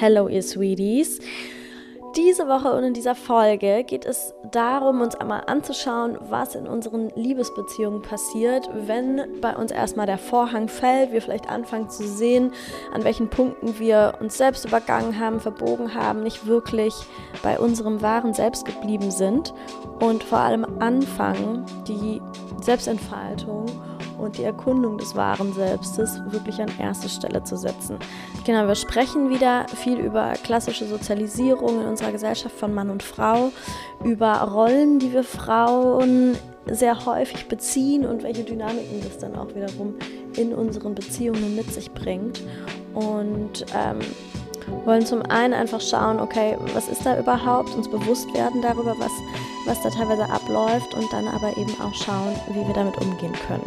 Hello, ihr Sweeties. Diese Woche und in dieser Folge geht es darum, uns einmal anzuschauen, was in unseren Liebesbeziehungen passiert, wenn bei uns erstmal der Vorhang fällt, wir vielleicht anfangen zu sehen, an welchen Punkten wir uns selbst übergangen haben, verbogen haben, nicht wirklich bei unserem wahren Selbst geblieben sind und vor allem anfangen, die Selbstentfaltung und die Erkundung des wahren Selbstes wirklich an erste Stelle zu setzen. Genau, wir sprechen wieder viel über klassische Sozialisierung in unserer Gesellschaft von Mann und Frau, über Rollen, die wir Frauen sehr häufig beziehen und welche Dynamiken das dann auch wiederum in unseren Beziehungen mit sich bringt. Und ähm, wollen zum einen einfach schauen, okay, was ist da überhaupt, uns bewusst werden darüber, was, was da teilweise abläuft und dann aber eben auch schauen, wie wir damit umgehen können.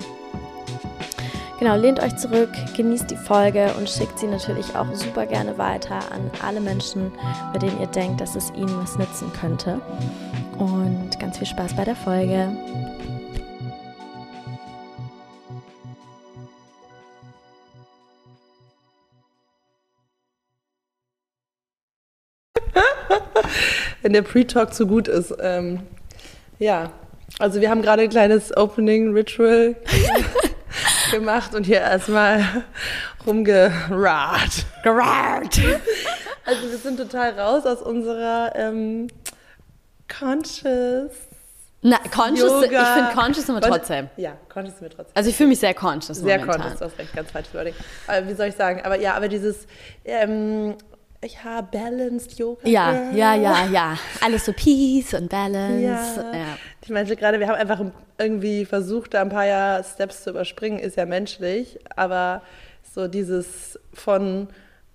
Genau, lehnt euch zurück, genießt die Folge und schickt sie natürlich auch super gerne weiter an alle Menschen, bei denen ihr denkt, dass es ihnen was nützen könnte. Und ganz viel Spaß bei der Folge. Wenn der Pre-Talk zu gut ist. Ähm, ja, also wir haben gerade ein kleines Opening-Ritual gemacht und hier erstmal rumgerart. Gerart. Also wir sind total raus aus unserer ähm, Conscious. Na, conscious, Yoga. ich finde conscious sind wir trotzdem. Ja, conscious sind wir trotzdem. Also ich fühle mich sehr conscious Sehr momentan. conscious, du hast recht, ganz falsch Wording. Aber wie soll ich sagen? Aber ja, aber dieses ähm, ja, balanced Yoga. Ja, ja, ja, ja. Alles so Peace und Balance. Ja. ja. Ich meinte gerade, wir haben einfach irgendwie versucht, da ein paar Steps zu überspringen, ist ja menschlich, aber so dieses von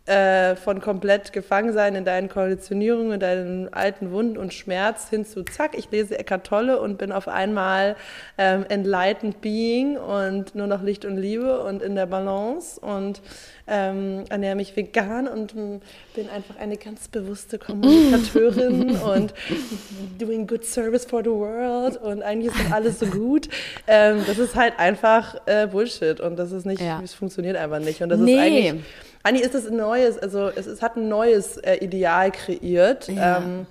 äh, von komplett gefangen sein in deinen Konditionierungen, in deinen alten Wunden und Schmerz hin zu zack, ich lese Eckart Tolle und bin auf einmal ähm, enlightened being und nur noch Licht und Liebe und in der Balance und ähm, ernähre mich vegan und ähm, bin einfach eine ganz bewusste Kommunikateurin und doing good service for the world und eigentlich ist alles so gut. Ähm, das ist halt einfach äh, Bullshit und das ist nicht, ja. es funktioniert einfach nicht und das nee. ist eigentlich eigentlich ist es ein neues, also es, es hat ein neues äh, Ideal kreiert. Ja. Ähm,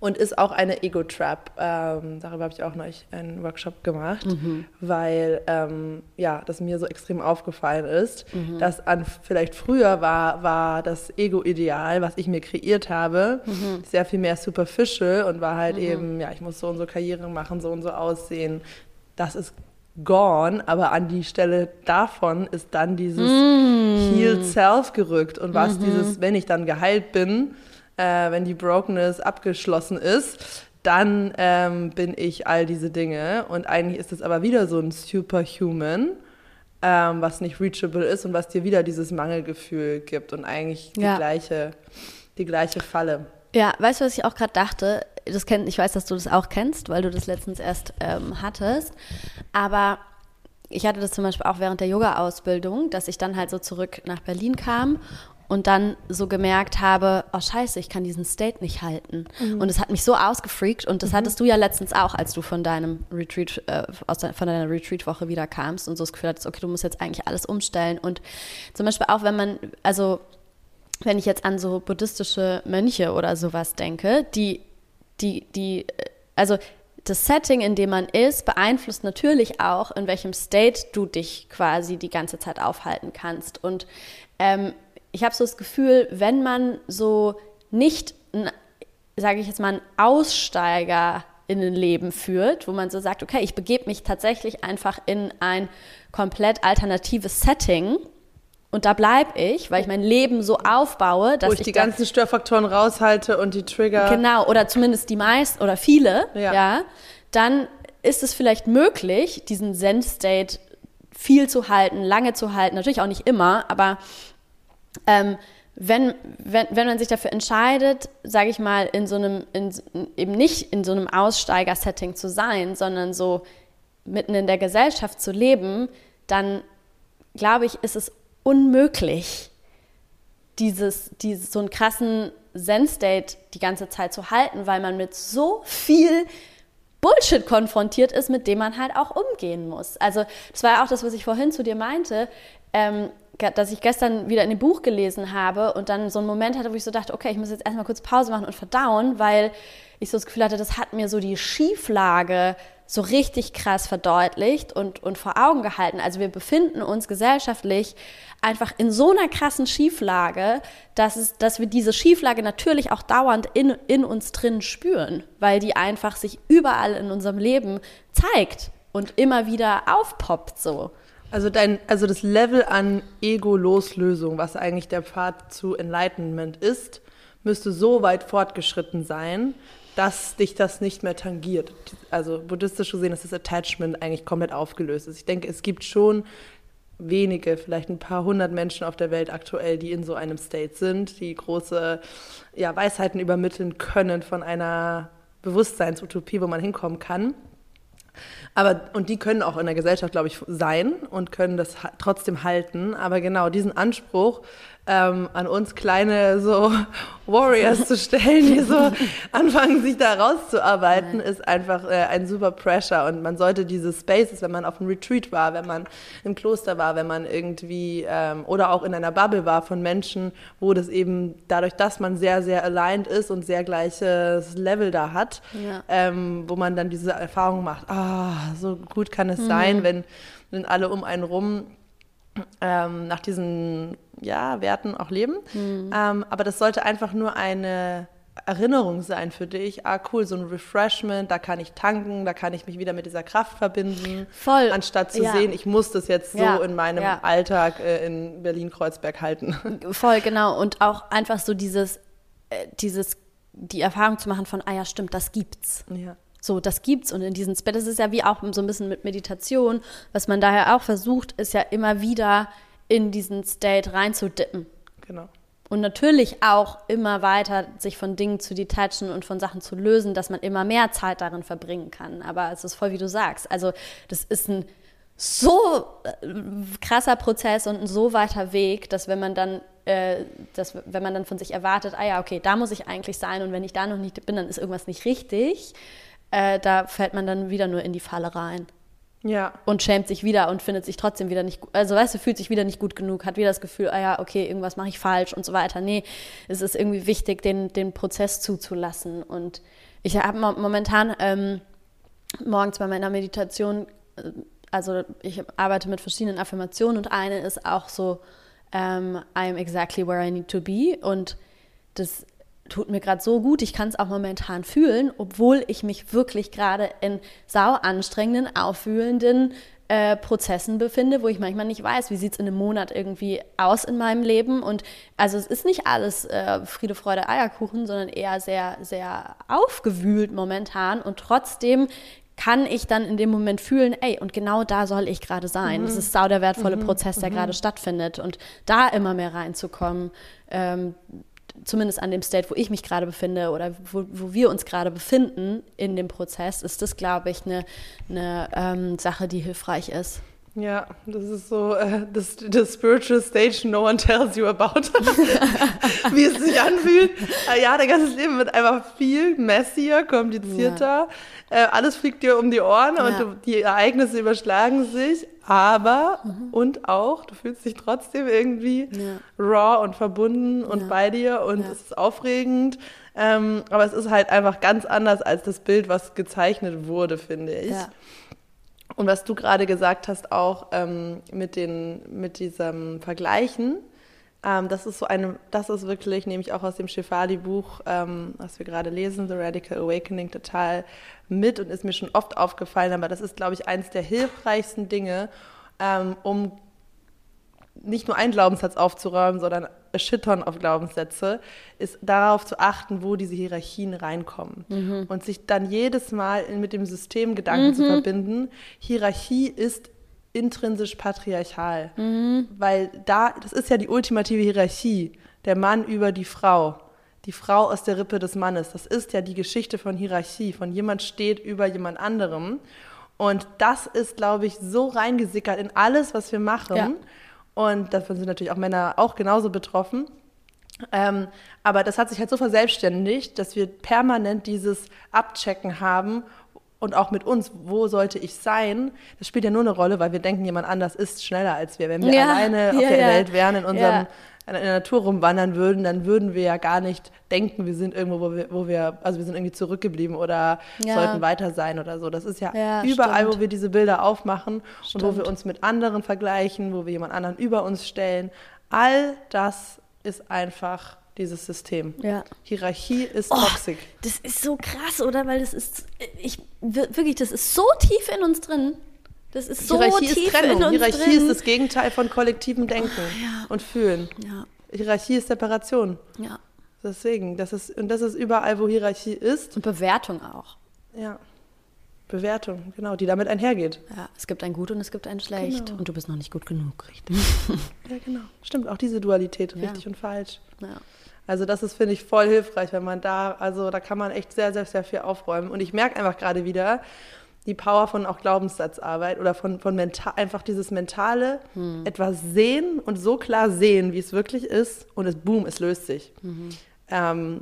und ist auch eine Ego-Trap. Ähm, darüber habe ich auch neulich einen Workshop gemacht, mhm. weil ähm, ja, das mir so extrem aufgefallen ist, mhm. dass an vielleicht früher war, war das Ego-Ideal, was ich mir kreiert habe, mhm. sehr viel mehr superficial und war halt mhm. eben, ja, ich muss so und so Karriere machen, so und so aussehen. Das ist gone, aber an die Stelle davon ist dann dieses mm. Healed Self gerückt. Und was mhm. dieses, wenn ich dann geheilt bin, äh, wenn die Brokenness abgeschlossen ist, dann ähm, bin ich all diese Dinge. Und eigentlich ist es aber wieder so ein Superhuman, ähm, was nicht reachable ist und was dir wieder dieses Mangelgefühl gibt und eigentlich die, ja. gleiche, die gleiche Falle. Ja, weißt du, was ich auch gerade dachte? Das kenn, ich weiß, dass du das auch kennst, weil du das letztens erst ähm, hattest. Aber ich hatte das zum Beispiel auch während der Yoga-Ausbildung, dass ich dann halt so zurück nach Berlin kam und dann so gemerkt habe, oh scheiße, ich kann diesen State nicht halten. Mhm. Und es hat mich so ausgefreakt und das mhm. hattest du ja letztens auch, als du von deinem Retreat, äh, aus de, von deiner Retreat-Woche wieder kamst und so das Gefühl hattest, okay, du musst jetzt eigentlich alles umstellen. Und zum Beispiel auch, wenn man, also wenn ich jetzt an so buddhistische Mönche oder sowas denke, die, die, die, also das Setting, in dem man ist, beeinflusst natürlich auch, in welchem State du dich quasi die ganze Zeit aufhalten kannst. Und ähm, ich habe so das Gefühl, wenn man so nicht, sage ich jetzt mal, einen Aussteiger in ein Leben führt, wo man so sagt, okay, ich begebe mich tatsächlich einfach in ein komplett alternatives Setting, und da bleibe ich, weil ich mein Leben so aufbaue, dass Wo ich, ich die ganzen Störfaktoren raushalte und die Trigger. Genau, oder zumindest die meisten oder viele, ja. ja dann ist es vielleicht möglich, diesen Zen-State viel zu halten, lange zu halten. Natürlich auch nicht immer, aber ähm, wenn, wenn, wenn man sich dafür entscheidet, sage ich mal, in so einem, in, eben nicht in so einem Aussteiger-Setting zu sein, sondern so mitten in der Gesellschaft zu leben, dann glaube ich, ist es unmöglich, dieses, dieses, so einen krassen Zen-State die ganze Zeit zu halten, weil man mit so viel Bullshit konfrontiert ist, mit dem man halt auch umgehen muss. Also das war ja auch das, was ich vorhin zu dir meinte. Ähm, dass ich gestern wieder in dem Buch gelesen habe und dann so einen Moment hatte, wo ich so dachte, okay, ich muss jetzt erstmal kurz Pause machen und verdauen, weil ich so das Gefühl hatte, das hat mir so die Schieflage so richtig krass verdeutlicht und, und vor Augen gehalten. Also wir befinden uns gesellschaftlich einfach in so einer krassen Schieflage, dass, es, dass wir diese Schieflage natürlich auch dauernd in, in uns drin spüren, weil die einfach sich überall in unserem Leben zeigt und immer wieder aufpoppt so. Also, dein, also das Level an Ego-Loslösung, was eigentlich der Pfad zu Enlightenment ist, müsste so weit fortgeschritten sein, dass dich das nicht mehr tangiert. Also buddhistisch gesehen ist das Attachment eigentlich komplett aufgelöst. Ich denke, es gibt schon wenige, vielleicht ein paar hundert Menschen auf der Welt aktuell, die in so einem State sind, die große ja, Weisheiten übermitteln können von einer Bewusstseinsutopie, wo man hinkommen kann. Aber, und die können auch in der Gesellschaft, glaube ich, sein und können das trotzdem halten. Aber genau diesen Anspruch ähm, an uns kleine so Warriors zu stellen, die so anfangen, sich da rauszuarbeiten, ist einfach äh, ein super Pressure. Und man sollte diese Spaces, wenn man auf einem Retreat war, wenn man im Kloster war, wenn man irgendwie ähm, oder auch in einer Bubble war von Menschen, wo das eben dadurch, dass man sehr, sehr aligned ist und sehr gleiches Level da hat, ja. ähm, wo man dann diese Erfahrung macht, ah, so gut kann es mhm. sein, wenn, wenn alle um einen rum ähm, nach diesen ja, Werten auch leben. Mhm. Ähm, aber das sollte einfach nur eine Erinnerung sein für dich. Ah, cool, so ein Refreshment, da kann ich tanken, da kann ich mich wieder mit dieser Kraft verbinden. Voll. Anstatt zu ja. sehen, ich muss das jetzt so ja. in meinem ja. Alltag äh, in Berlin-Kreuzberg halten. Voll, genau. Und auch einfach so dieses, äh, dieses, die Erfahrung zu machen von, ah ja, stimmt, das gibt's. Ja. So, das gibt's und in diesen Spät, das ist ja wie auch so ein bisschen mit Meditation, was man daher auch versucht, ist ja immer wieder in diesen State reinzudippen. Genau. Und natürlich auch immer weiter sich von Dingen zu detachen und von Sachen zu lösen, dass man immer mehr Zeit darin verbringen kann. Aber es ist voll, wie du sagst. Also, das ist ein so äh, krasser Prozess und ein so weiter Weg, dass wenn man dann, äh, dass, wenn man dann von sich erwartet, ah ja, okay, da muss ich eigentlich sein und wenn ich da noch nicht bin, dann ist irgendwas nicht richtig äh, da fällt man dann wieder nur in die Falle rein. Ja. Und schämt sich wieder und findet sich trotzdem wieder nicht gut. Also, weißt du, fühlt sich wieder nicht gut genug, hat wieder das Gefühl, ah ja, okay, irgendwas mache ich falsch und so weiter. Nee, es ist irgendwie wichtig, den, den Prozess zuzulassen. Und ich habe momentan ähm, morgens bei meiner Meditation, äh, also ich arbeite mit verschiedenen Affirmationen und eine ist auch so, ähm, I am exactly where I need to be. Und das tut mir gerade so gut, ich kann es auch momentan fühlen, obwohl ich mich wirklich gerade in sau anstrengenden, auffühlenden äh, Prozessen befinde, wo ich manchmal nicht weiß, wie sieht es in einem Monat irgendwie aus in meinem Leben. Und also es ist nicht alles äh, Friede, Freude, Eierkuchen, sondern eher sehr, sehr aufgewühlt momentan. Und trotzdem kann ich dann in dem Moment fühlen, ey, und genau da soll ich gerade sein. Mhm. Das ist sau der wertvolle mhm. Prozess, der mhm. gerade stattfindet. Und da immer mehr reinzukommen, ähm, zumindest an dem State, wo ich mich gerade befinde oder wo, wo wir uns gerade befinden in dem Prozess, ist das, glaube ich, eine, eine ähm, Sache, die hilfreich ist. Ja, das ist so äh, das, das Spiritual Stage no one tells you about. Wie es sich anfühlt. Äh, ja, dein ganzes Leben wird einfach viel messier, komplizierter. Ja. Äh, alles fliegt dir um die Ohren ja. und du, die Ereignisse überschlagen sich. Aber mhm. und auch, du fühlst dich trotzdem irgendwie ja. raw und verbunden und bei dir und es ist aufregend. Ähm, aber es ist halt einfach ganz anders als das Bild, was gezeichnet wurde, finde ich. Und was du gerade gesagt hast, auch ähm, mit, den, mit diesem Vergleichen, ähm, das ist so eine, das ist wirklich, nehme ich auch aus dem Shefali-Buch, ähm, was wir gerade lesen, The Radical Awakening, total mit und ist mir schon oft aufgefallen, aber das ist, glaube ich, eines der hilfreichsten Dinge, ähm, um nicht nur einen Glaubenssatz aufzuräumen, sondern a shitton auf Glaubenssätze, ist darauf zu achten, wo diese Hierarchien reinkommen. Mhm. Und sich dann jedes Mal mit dem System Gedanken mhm. zu verbinden. Hierarchie ist intrinsisch patriarchal. Mhm. Weil da, das ist ja die ultimative Hierarchie. Der Mann über die Frau. Die Frau aus der Rippe des Mannes. Das ist ja die Geschichte von Hierarchie. Von jemand steht über jemand anderem. Und das ist, glaube ich, so reingesickert in alles, was wir machen. Ja und davon sind natürlich auch Männer auch genauso betroffen. Ähm, aber das hat sich halt so verselbstständigt, dass wir permanent dieses Abchecken haben, und auch mit uns, wo sollte ich sein, das spielt ja nur eine Rolle, weil wir denken, jemand anders ist schneller als wir. Wenn wir Ja, alleine auf ja, der ja. Welt wären, in unserem. In der Natur rumwandern würden, dann würden wir ja gar nicht denken, wir sind irgendwo, wo wir, wo wir also wir sind irgendwie zurückgeblieben oder Ja. sollten weiter sein oder so. Das ist ja, Ja, überall, stimmt. wo wir diese Bilder aufmachen und wo wir Stimmt. uns mit anderen vergleichen, wo wir jemand anderen über uns stellen. All das ist einfach dieses System. Ja. Hierarchie ist Oh, toxisch. Das ist so krass, oder? Weil das ist, ich, wir- wirklich, das ist so tief in uns drin. Das ist so Hierarchie tief ist Trennung. in uns Hierarchie drin. ist das Gegenteil von kollektivem Denken ja. und Fühlen. ja, Hierarchie ist Separation. ja. Deswegen, das ist, und das ist überall, wo Hierarchie ist. Und Bewertung auch. Ja. Bewertung, genau, die damit einhergeht. Ja, es gibt ein Gut und es gibt ein Schlecht. Genau. Und du bist noch nicht gut genug, richtig? Ja, genau. Stimmt, auch diese Dualität, Ja. richtig und falsch. ja. Also das ist, finde ich, voll hilfreich, wenn man da, also da kann man echt sehr, sehr, sehr viel aufräumen. Und ich merke einfach gerade wieder die Power von auch Glaubenssatzarbeit oder von, von mental, einfach dieses mentale, etwas sehen und so klar sehen, wie es wirklich ist und es, boom, es löst sich. Ähm,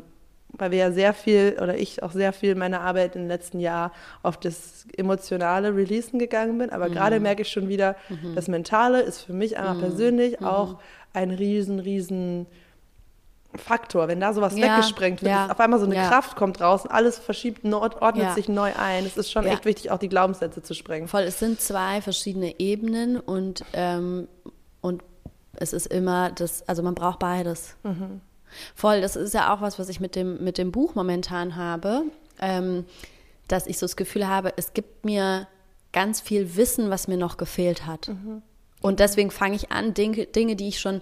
weil wir ja sehr viel, oder ich auch sehr viel in meiner Arbeit im letzten Jahr auf das emotionale Releasen gegangen bin. Aber gerade merke ich schon wieder, das Mentale ist für mich einmal persönlich auch ein riesen, riesen Faktor. Wenn da sowas Ja, weggesprengt wird, ja, auf einmal so eine ja. Kraft kommt raus und alles verschiebt, ordnet sich neu ein. Es ist schon echt wichtig, auch die Glaubenssätze zu sprengen. Voll, es sind zwei verschiedene Ebenen und, ähm, und es ist immer das, also man braucht beides. Voll, das ist ja auch was, was ich mit dem, mit dem Buch momentan habe, ähm, dass ich so das Gefühl habe, es gibt mir ganz viel Wissen, was mir noch gefehlt hat. Und deswegen fange ich an, Dinge, Dinge, die ich schon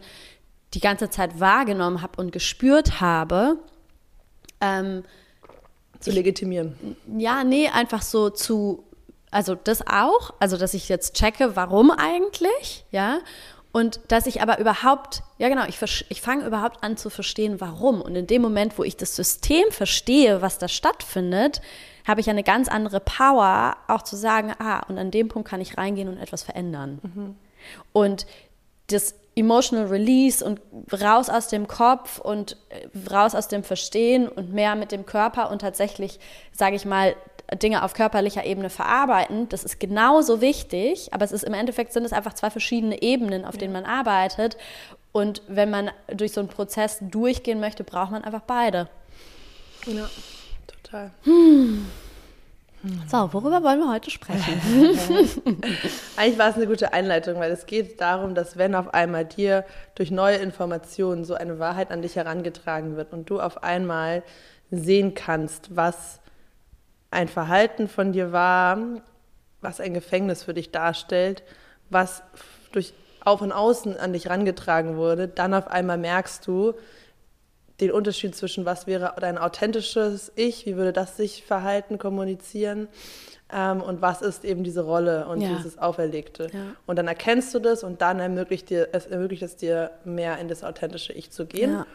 die ganze Zeit wahrgenommen habe und gespürt habe, ähm, Zu legitimieren. ja, nee, einfach so zu, also das auch, also dass ich jetzt checke, warum eigentlich, ja, und dass ich aber überhaupt, ja genau, ich, ich fange überhaupt an zu verstehen, warum. Und in dem Moment, wo ich das System verstehe, was da stattfindet, habe ich eine ganz andere Power, auch zu sagen, ah, und an dem Punkt kann ich reingehen und etwas verändern. Und das Emotional Release und raus aus dem Kopf und äh, raus aus dem Verstehen und mehr mit dem Körper und tatsächlich, sage ich mal, Dinge auf körperlicher Ebene verarbeiten, das ist genauso wichtig, aber es ist im Endeffekt sind es einfach zwei verschiedene Ebenen, auf denen man arbeitet. Und wenn man durch so einen Prozess durchgehen möchte, braucht man einfach beide. Ja, total. So, worüber wollen wir heute sprechen? Eigentlich war es eine gute Einleitung, weil es geht darum, dass wenn auf einmal dir durch neue Informationen so eine Wahrheit an dich herangetragen wird und du auf einmal sehen kannst, was ein Verhalten von dir war, was ein Gefängnis für dich darstellt, was durch auf und außen an dich herangetragen wurde, dann auf einmal merkst du, den Unterschied zwischen was wäre dein authentisches Ich, wie würde das sich verhalten, kommunizieren ähm, und was ist eben diese Rolle und Ja. dieses Auferlegte. Ja. Und dann erkennst du das und dann ermöglicht, dir, es ermöglicht es dir mehr in das authentische Ich zu gehen. Ja.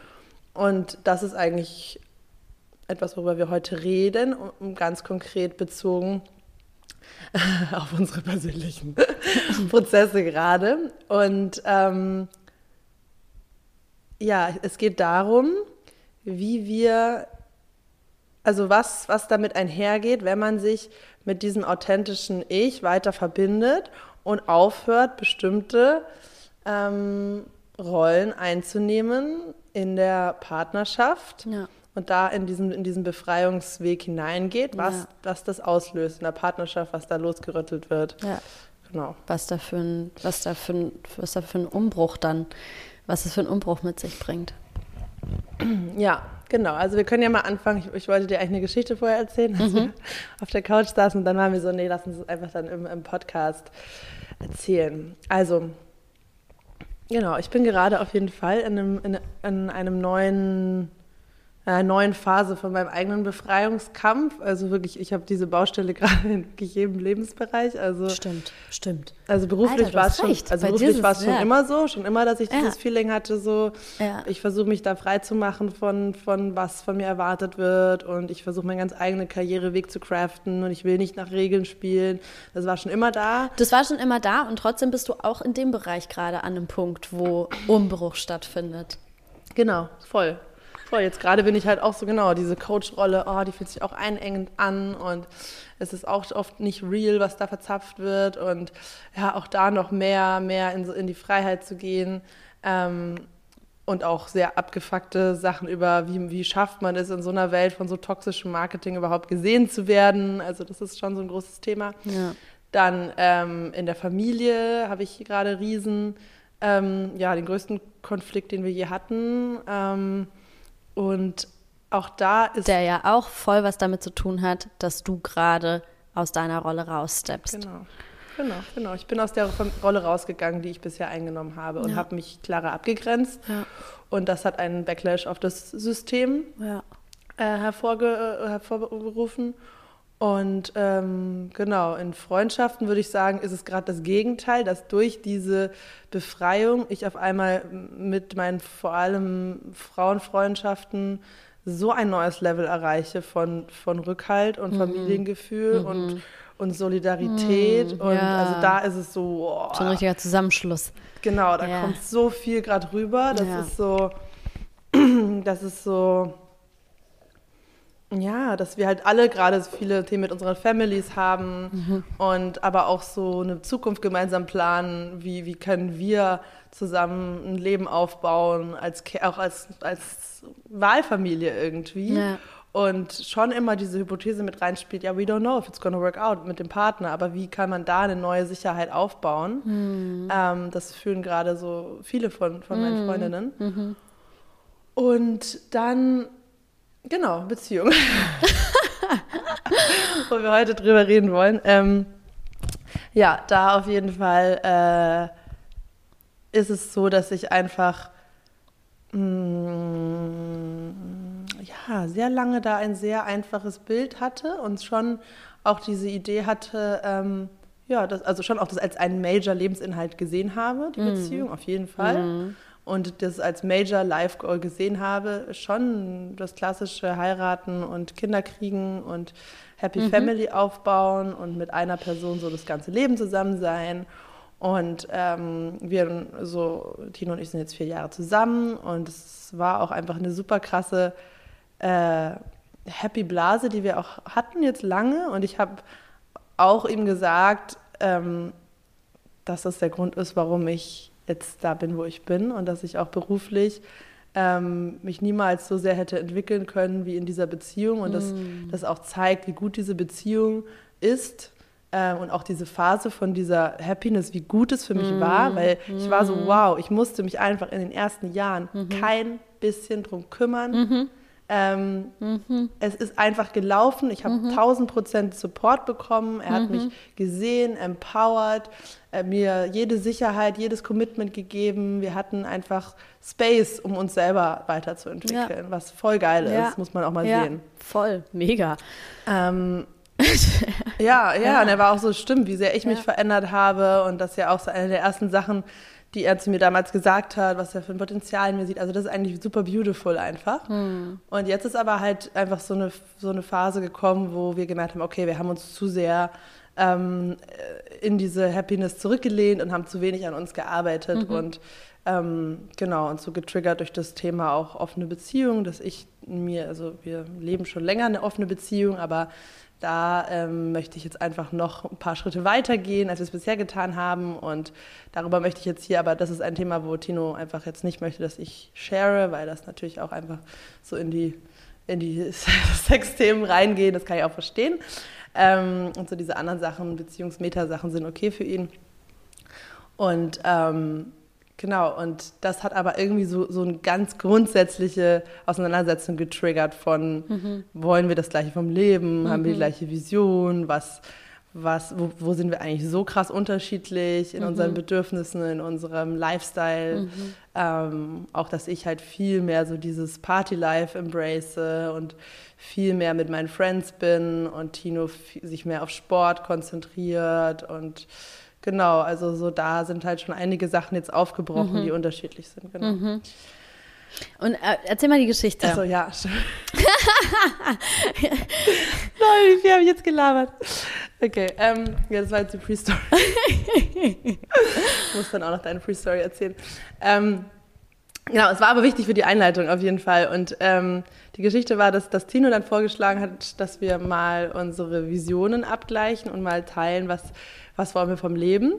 Und das ist eigentlich etwas, worüber wir heute reden, um- ganz konkret bezogen auf unsere persönlichen Prozesse gerade. Und ähm, ja, es geht darum, wie wir, also was, was damit einhergeht, wenn man sich mit diesem authentischen Ich weiter verbindet und aufhört, bestimmte ähm, Rollen einzunehmen in der Partnerschaft Ja. und da in diesen, in diesen Befreiungsweg hineingeht, was, Ja. was das auslöst in der Partnerschaft, was da losgerüttelt wird. Ja. Genau. was da für ein, was da für ein, was da für ein Umbruch dann, was es für einen Umbruch mit sich bringt. Ja, genau. Also wir können ja mal anfangen. Ich, ich wollte dir eigentlich eine Geschichte vorher erzählen, als wir auf der Couch saßen und dann waren wir so, nee, lass uns das einfach dann im, im Podcast erzählen. Also, genau, ich bin gerade auf jeden Fall in einem, in, in einem neuen, äh, neuen Phase von meinem eigenen Befreiungskampf. Also wirklich, ich habe diese Baustelle gerade in wirklich jedem Lebensbereich. Also Stimmt, stimmt. Also beruflich war es schon, also Bei beruflich war es- schon ja. immer so, schon immer, dass ich Ja. dieses Feeling hatte, so Ja. ich versuche mich da frei zu machen von, von was von mir erwartet wird und ich versuche meinen ganz eigenen Karriereweg zu craften und ich will nicht nach Regeln spielen. Das war schon immer da. Das war schon immer da und trotzdem bist du auch in dem Bereich gerade an einem Punkt, wo Umbruch stattfindet. Genau, voll. Voll, jetzt gerade bin ich halt auch so genau, diese Coach-Rolle, oh, die fühlt sich auch einengend an und es ist auch oft nicht real, was da verzapft wird und ja, auch da noch mehr, mehr in, in die Freiheit zu gehen. Ähm, und auch sehr abgefuckte Sachen über, wie, wie schafft man es in so einer Welt von so toxischem Marketing überhaupt gesehen zu werden. Also das ist schon so ein großes Thema. Ja. Dann ähm, in der Familie habe ich gerade riesen, ähm, ja, den größten Konflikt, den wir je hatten. Ähm, und auch da ist... Der ja auch voll was damit zu tun hat, dass du gerade aus deiner Rolle raussteppst. Genau. Genau, genau. Ich bin aus der Rolle rausgegangen, die ich bisher eingenommen habe und ja. habe mich klarer abgegrenzt. Ja. Und das hat einen Backlash auf das System ja. äh, äh, hervorgerufen. Und ähm, genau, in Freundschaften würde ich sagen, ist es gerade das Gegenteil, dass durch diese Befreiung ich auf einmal mit meinen vor allem Frauenfreundschaften so ein neues Level erreiche von, von Rückhalt und mhm. Familiengefühl mhm. und und Solidarität. Mm, und ja. also da ist es so. Oh, so ein richtiger Zusammenschluss. Genau, da ja. kommt so viel gerade rüber. Das ja. ist so, das ist so, ja, dass wir halt alle gerade so viele Themen mit unseren Families haben mhm. und aber auch so eine Zukunft gemeinsam planen. Wie, wie können wir zusammen ein Leben aufbauen, als, auch als, als Wahlfamilie irgendwie. Ja und schon immer diese Hypothese mit reinspielt, ja, we don't know if it's gonna work out mit dem Partner, aber wie kann man da eine neue Sicherheit aufbauen? Mhm. Ähm, das fühlen gerade so viele von, von meinen mhm. Freundinnen. Mhm. Und dann, genau, Beziehung. Wo wir heute drüber reden wollen. Ähm, ja, da auf jeden Fall äh, ist es so, dass ich einfach mh, mm, ja, sehr lange da ein sehr einfaches Bild hatte und schon auch diese Idee hatte, ähm, ja, das, also schon auch das als einen Major-Lebensinhalt gesehen habe, die mhm. Beziehung, auf jeden Fall. Mhm. Und das als Major Life Goal gesehen habe, schon das klassische Heiraten und Kinder kriegen und Happy mhm. Family aufbauen und mit einer Person so das ganze Leben zusammen sein. Und ähm, wir so, Tino und ich sind jetzt vier Jahre zusammen und es war auch einfach eine super krasse äh, Happy Blase, die wir auch hatten jetzt lange. Und ich habe auch ihm gesagt, ähm, dass das der Grund ist, warum ich jetzt da bin, wo ich bin und dass ich auch beruflich ähm, mich niemals so sehr hätte entwickeln können wie in dieser Beziehung und mm. dass das auch zeigt, wie gut diese Beziehung ist äh, und auch diese Phase von dieser Happiness, wie gut es für mich mm. war, weil mm. ich war so, mm. wow, ich musste mich einfach in den ersten Jahren -hmm. kein bisschen drum kümmern. -hmm ähm, mhm. Es ist einfach gelaufen. Ich habe mhm. 1000 Prozent Support bekommen. Er mhm. hat mich gesehen, empowered, äh, mir jede Sicherheit, jedes Commitment gegeben. Wir hatten einfach Space, um uns selber weiterzuentwickeln, ja. was voll geil ist, muss man auch mal ja. sehen. Voll, mega. Ähm, ja, ja, ja, und er war auch so, stimmt, wie sehr ich mich verändert habe und das ist ja auch so eine der ersten Sachen, die er zu mir damals gesagt hat, was er für ein Potenzial in mir sieht. Also das ist eigentlich super beautiful einfach. Mhm. Und jetzt ist aber halt einfach so eine, so eine Phase gekommen, wo wir gemerkt haben, okay, wir haben uns zu sehr ähm, in diese Happiness zurückgelehnt und haben zu wenig an uns gearbeitet mhm. und ähm, genau, und so getriggert durch das Thema auch offene Beziehung, dass ich mir, also wir leben schon länger eine offene Beziehung, aber da ähm, möchte ich jetzt einfach noch ein paar Schritte weitergehen, als wir es bisher getan haben. Und darüber möchte ich jetzt hier, aber das ist ein Thema, wo Tino einfach jetzt nicht möchte, dass ich share, weil das natürlich auch einfach so in die, in die Sexthemen reingeht. Das kann ich auch verstehen. Ähm, und so diese anderen Sachen, Beziehungsmeta-Sachen sind okay für ihn. Und ähm, Genau, und das hat aber irgendwie so, so eine ganz grundsätzliche Auseinandersetzung getriggert von, mhm. wollen wir das Gleiche vom Leben, mhm. haben wir die mhm. gleiche Vision, was, was, wo, wo, sind wir eigentlich so krass unterschiedlich in mhm. unseren Bedürfnissen, in unserem Lifestyle. Mhm. Ähm, auch, dass ich halt viel mehr so dieses Party-Life embrace und viel mehr mit meinen Friends bin und Tino sich mehr auf Sport konzentriert und Genau, also so da sind halt schon einige Sachen jetzt aufgebrochen, mhm. die unterschiedlich sind. Genau. Mhm. Und äh, erzähl mal die Geschichte. Achso, ja. Nein, wie viel habe ich jetzt gelabert? Okay, ähm, ja, das war jetzt die Pre-Story. ich muss dann auch noch deine Pre-Story erzählen. Ähm, Genau, es war aber wichtig für die Einleitung auf jeden Fall. Und ähm, die Geschichte war, dass, dass Tino dann vorgeschlagen hat, dass wir mal unsere Visionen abgleichen und mal teilen, was, was wollen wir vom Leben.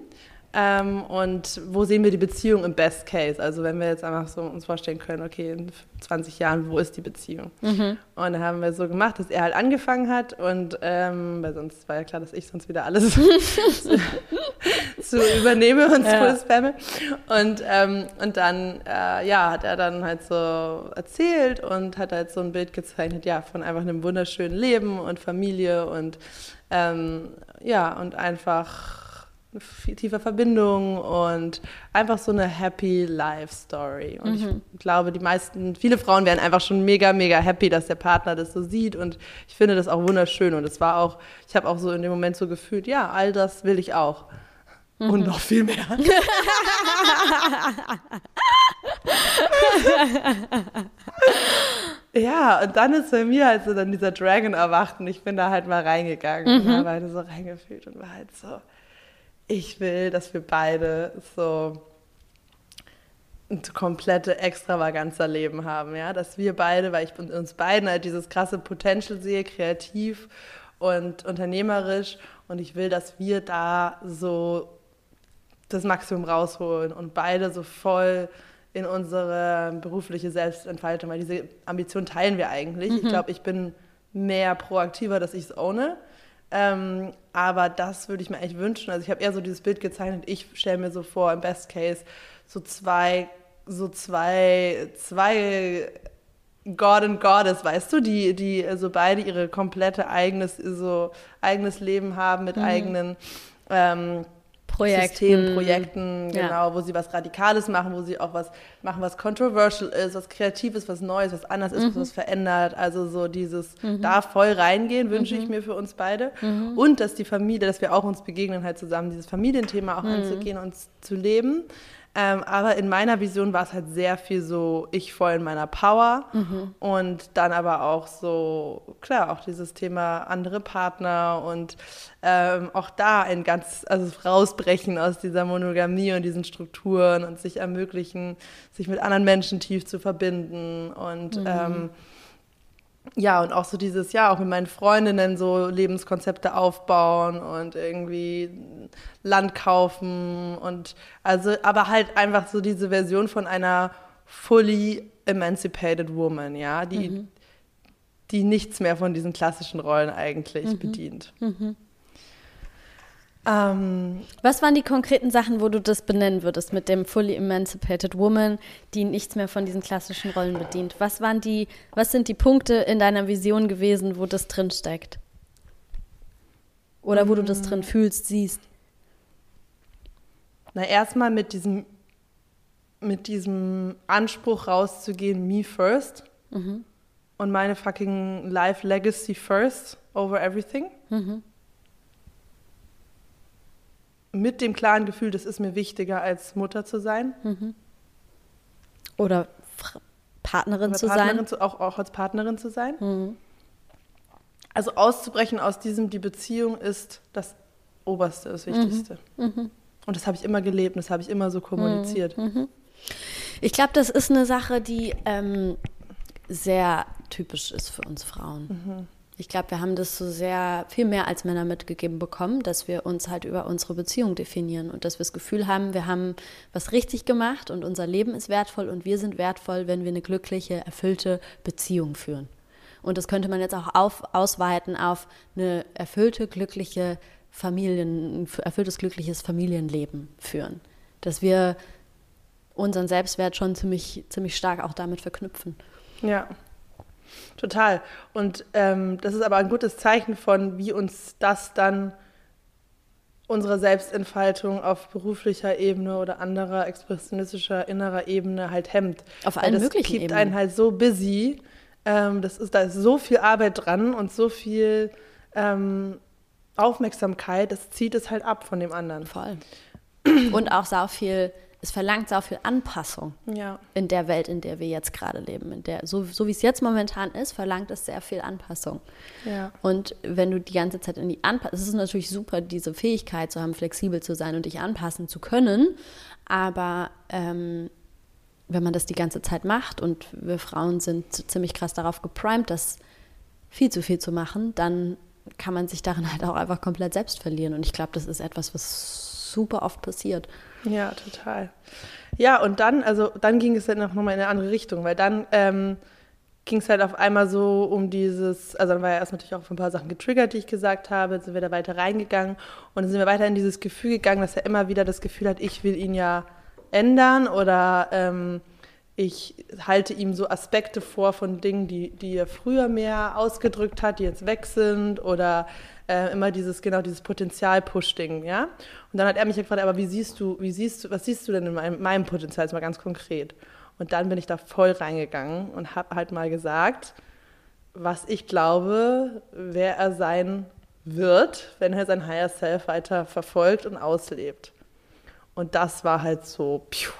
Ähm, und wo sehen wir die Beziehung im Best Case? Also wenn wir jetzt einfach so uns vorstellen können, okay, in 20 Jahren, wo ist die Beziehung? Mhm. Und dann haben wir so gemacht, dass er halt angefangen hat und ähm, weil sonst war ja klar, dass ich sonst wieder alles zu, übernehme und ja. zu spamme. Und, ähm, und dann, äh, ja, hat er dann halt so erzählt und hat halt so ein Bild gezeichnet, ja, von einfach einem wunderschönen Leben und Familie und ähm, ja, und einfach viel tiefer Verbindung und einfach so eine happy life story. Und mhm. ich glaube, die meisten, viele Frauen wären einfach schon mega, mega happy, dass der Partner das so sieht. Und ich finde das auch wunderschön. Und es war auch, ich habe auch so in dem Moment so gefühlt, ja, all das will ich auch. Mhm. Und noch viel mehr. ja, und dann ist bei mir halt so dann dieser Dragon erwacht und ich bin da halt mal reingegangen mhm. und habe halt so reingefühlt und war halt so, ich will, dass wir beide so ein komplette extravaganzer Leben haben, ja, dass wir beide, weil ich uns beiden halt dieses krasse Potential sehe, kreativ und unternehmerisch und ich will, dass wir da so das Maximum rausholen und beide so voll in unsere berufliche Selbstentfaltung, weil diese Ambition teilen wir eigentlich. Mhm. Ich glaube, ich bin mehr proaktiver, dass ich es ohne. Ähm, aber das würde ich mir eigentlich wünschen. Also ich habe eher so dieses Bild gezeichnet. Ich stelle mir so vor, im Best Case, so zwei, so zwei, zwei God and Goddess, weißt du, die, die so beide ihre komplette eigenes, so eigenes Leben haben mit mhm. eigenen ähm, Projekten. Systemen, Projekten, ja. genau, wo sie was Radikales machen, wo sie auch was machen, was controversial ist, was Kreatives, was Neues, was anders ist, mhm. was verändert. Also so dieses mhm. da voll reingehen, wünsche mhm. ich mir für uns beide. Mhm. Und dass die Familie, dass wir auch uns begegnen halt zusammen, dieses Familienthema auch mhm. anzugehen und zu leben. Ähm, aber in meiner Vision war es halt sehr viel so, ich voll in meiner Power mhm. und dann aber auch so, klar, auch dieses Thema andere Partner und ähm, auch da ein ganz, also rausbrechen aus dieser Monogamie und diesen Strukturen und sich ermöglichen, sich mit anderen Menschen tief zu verbinden und mhm. ähm, ja, und auch so dieses, ja, auch mit meinen Freundinnen so Lebenskonzepte aufbauen und irgendwie Land kaufen und also, aber halt einfach so diese Version von einer fully emancipated woman, ja, die, mhm. die nichts mehr von diesen klassischen Rollen eigentlich mhm. bedient. Mhm. Ähm, Was waren die konkreten Sachen, wo du das benennen würdest mit dem Fully Emancipated Woman, die nichts mehr von diesen klassischen Rollen bedient? Was waren die, was sind die Punkte in deiner Vision gewesen, wo das drin steckt? Oder wo du das drin fühlst, siehst? Na, erstmal mit diesem, mit diesem Anspruch rauszugehen, me first. Mhm. Und meine fucking life legacy first over everything. Mhm mit dem klaren Gefühl, das ist mir wichtiger als Mutter zu sein. Mhm. Oder Partnerin Oder zu Partnerin sein. Zu, auch, auch als Partnerin zu sein. Mhm. Also auszubrechen aus diesem, die Beziehung ist das Oberste, das Wichtigste. Mhm. mhm. Und das habe ich immer gelebt das habe ich immer so kommuniziert. Mhm. Mhm. Ich glaube, das ist eine Sache, die ähm, sehr typisch ist für uns Frauen. Ich glaube, wir haben das so sehr viel mehr als Männer mitgegeben bekommen, dass wir uns halt über unsere Beziehung definieren und dass wir das Gefühl haben, wir haben was richtig gemacht und unser Leben ist wertvoll und wir sind wertvoll, wenn wir eine glückliche, erfüllte Beziehung führen. Und das könnte man jetzt auch auf, ausweiten auf eine erfüllte, glückliche Familien, erfülltes, glückliches Familienleben führen. Dass wir unseren Selbstwert schon ziemlich, ziemlich stark auch damit verknüpfen. Ja. Total. Und ähm, das ist aber ein gutes Zeichen von, wie uns das dann unsere Selbstentfaltung auf beruflicher Ebene oder anderer expressionistischer innerer Ebene halt hemmt. Auf allen das möglichen keept einen halt so busy. Ähm, das ist, da ist so viel Arbeit dran und so viel ähm, Aufmerksamkeit, das zieht es halt ab von dem anderen. Voll. Und auch so viel es verlangt sehr viel Anpassung ja. in der Welt, in der wir jetzt gerade leben. In der, so, so wie es jetzt momentan ist, verlangt es sehr viel Anpassung. Ja. Und wenn du die ganze Zeit in die Anpassung, es ist natürlich super, diese Fähigkeit zu haben, flexibel zu sein und dich anpassen zu können, aber ähm, wenn man das die ganze Zeit macht und wir Frauen sind ziemlich krass darauf geprimed, das viel zu viel zu machen, dann kann man sich darin halt auch einfach komplett selbst verlieren. Und ich glaube, das ist etwas, was super oft passiert. Ja, total. Ja, und dann, also dann ging es dann noch mal in eine andere Richtung, weil dann ähm, ging es halt auf einmal so um dieses, also dann war ja erst natürlich auch ein paar Sachen getriggert, die ich gesagt habe, dann sind wir da weiter reingegangen und dann sind wir weiter in dieses Gefühl gegangen, dass er immer wieder das Gefühl hat, ich will ihn ja ändern oder ähm, ich halte ihm so Aspekte vor von Dingen, die, die er früher mehr ausgedrückt hat, die jetzt weg sind oder äh, immer dieses, genau dieses Potenzial-Push-Ding, ja. Und dann hat er mich gefragt, aber wie siehst du, wie siehst du, was siehst du denn in meinem, meinem Potenzial, jetzt mal ganz konkret? Und dann bin ich da voll reingegangen und habe halt mal gesagt, was ich glaube, wer er sein wird, wenn er sein Higher Self weiter verfolgt und auslebt. Und das war halt so, piu.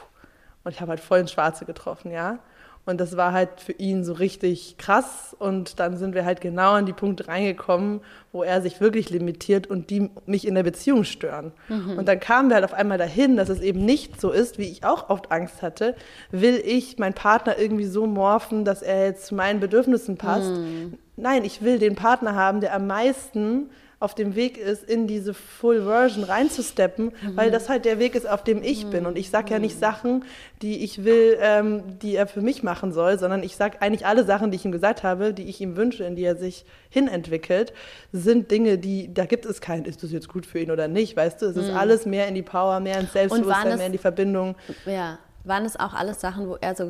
Und ich habe halt voll ins Schwarze getroffen, ja. Und das war halt für ihn so richtig krass. Und dann sind wir halt genau an die Punkte reingekommen, wo er sich wirklich limitiert und die mich in der Beziehung stören. Mhm. Und dann kamen wir halt auf einmal dahin, dass es eben nicht so ist, wie ich auch oft Angst hatte. Will ich meinen Partner irgendwie so morphen, dass er jetzt zu meinen Bedürfnissen passt? Mhm. Nein, ich will den Partner haben, der am meisten auf dem Weg ist, in diese Full Version reinzusteppen, mhm. weil das halt der Weg ist, auf dem ich mhm. bin. Und ich sage ja nicht mhm. Sachen, die ich will, ähm, die er für mich machen soll, sondern ich sage eigentlich alle Sachen, die ich ihm gesagt habe, die ich ihm wünsche, in die er sich hinentwickelt, sind Dinge, die, da gibt es kein, ist das jetzt gut für ihn oder nicht, weißt du? Es ist mhm. alles mehr in die Power, mehr ins Selbstbewusstsein, mehr in die Verbindung. Ja. Waren es auch alles Sachen, wo er so,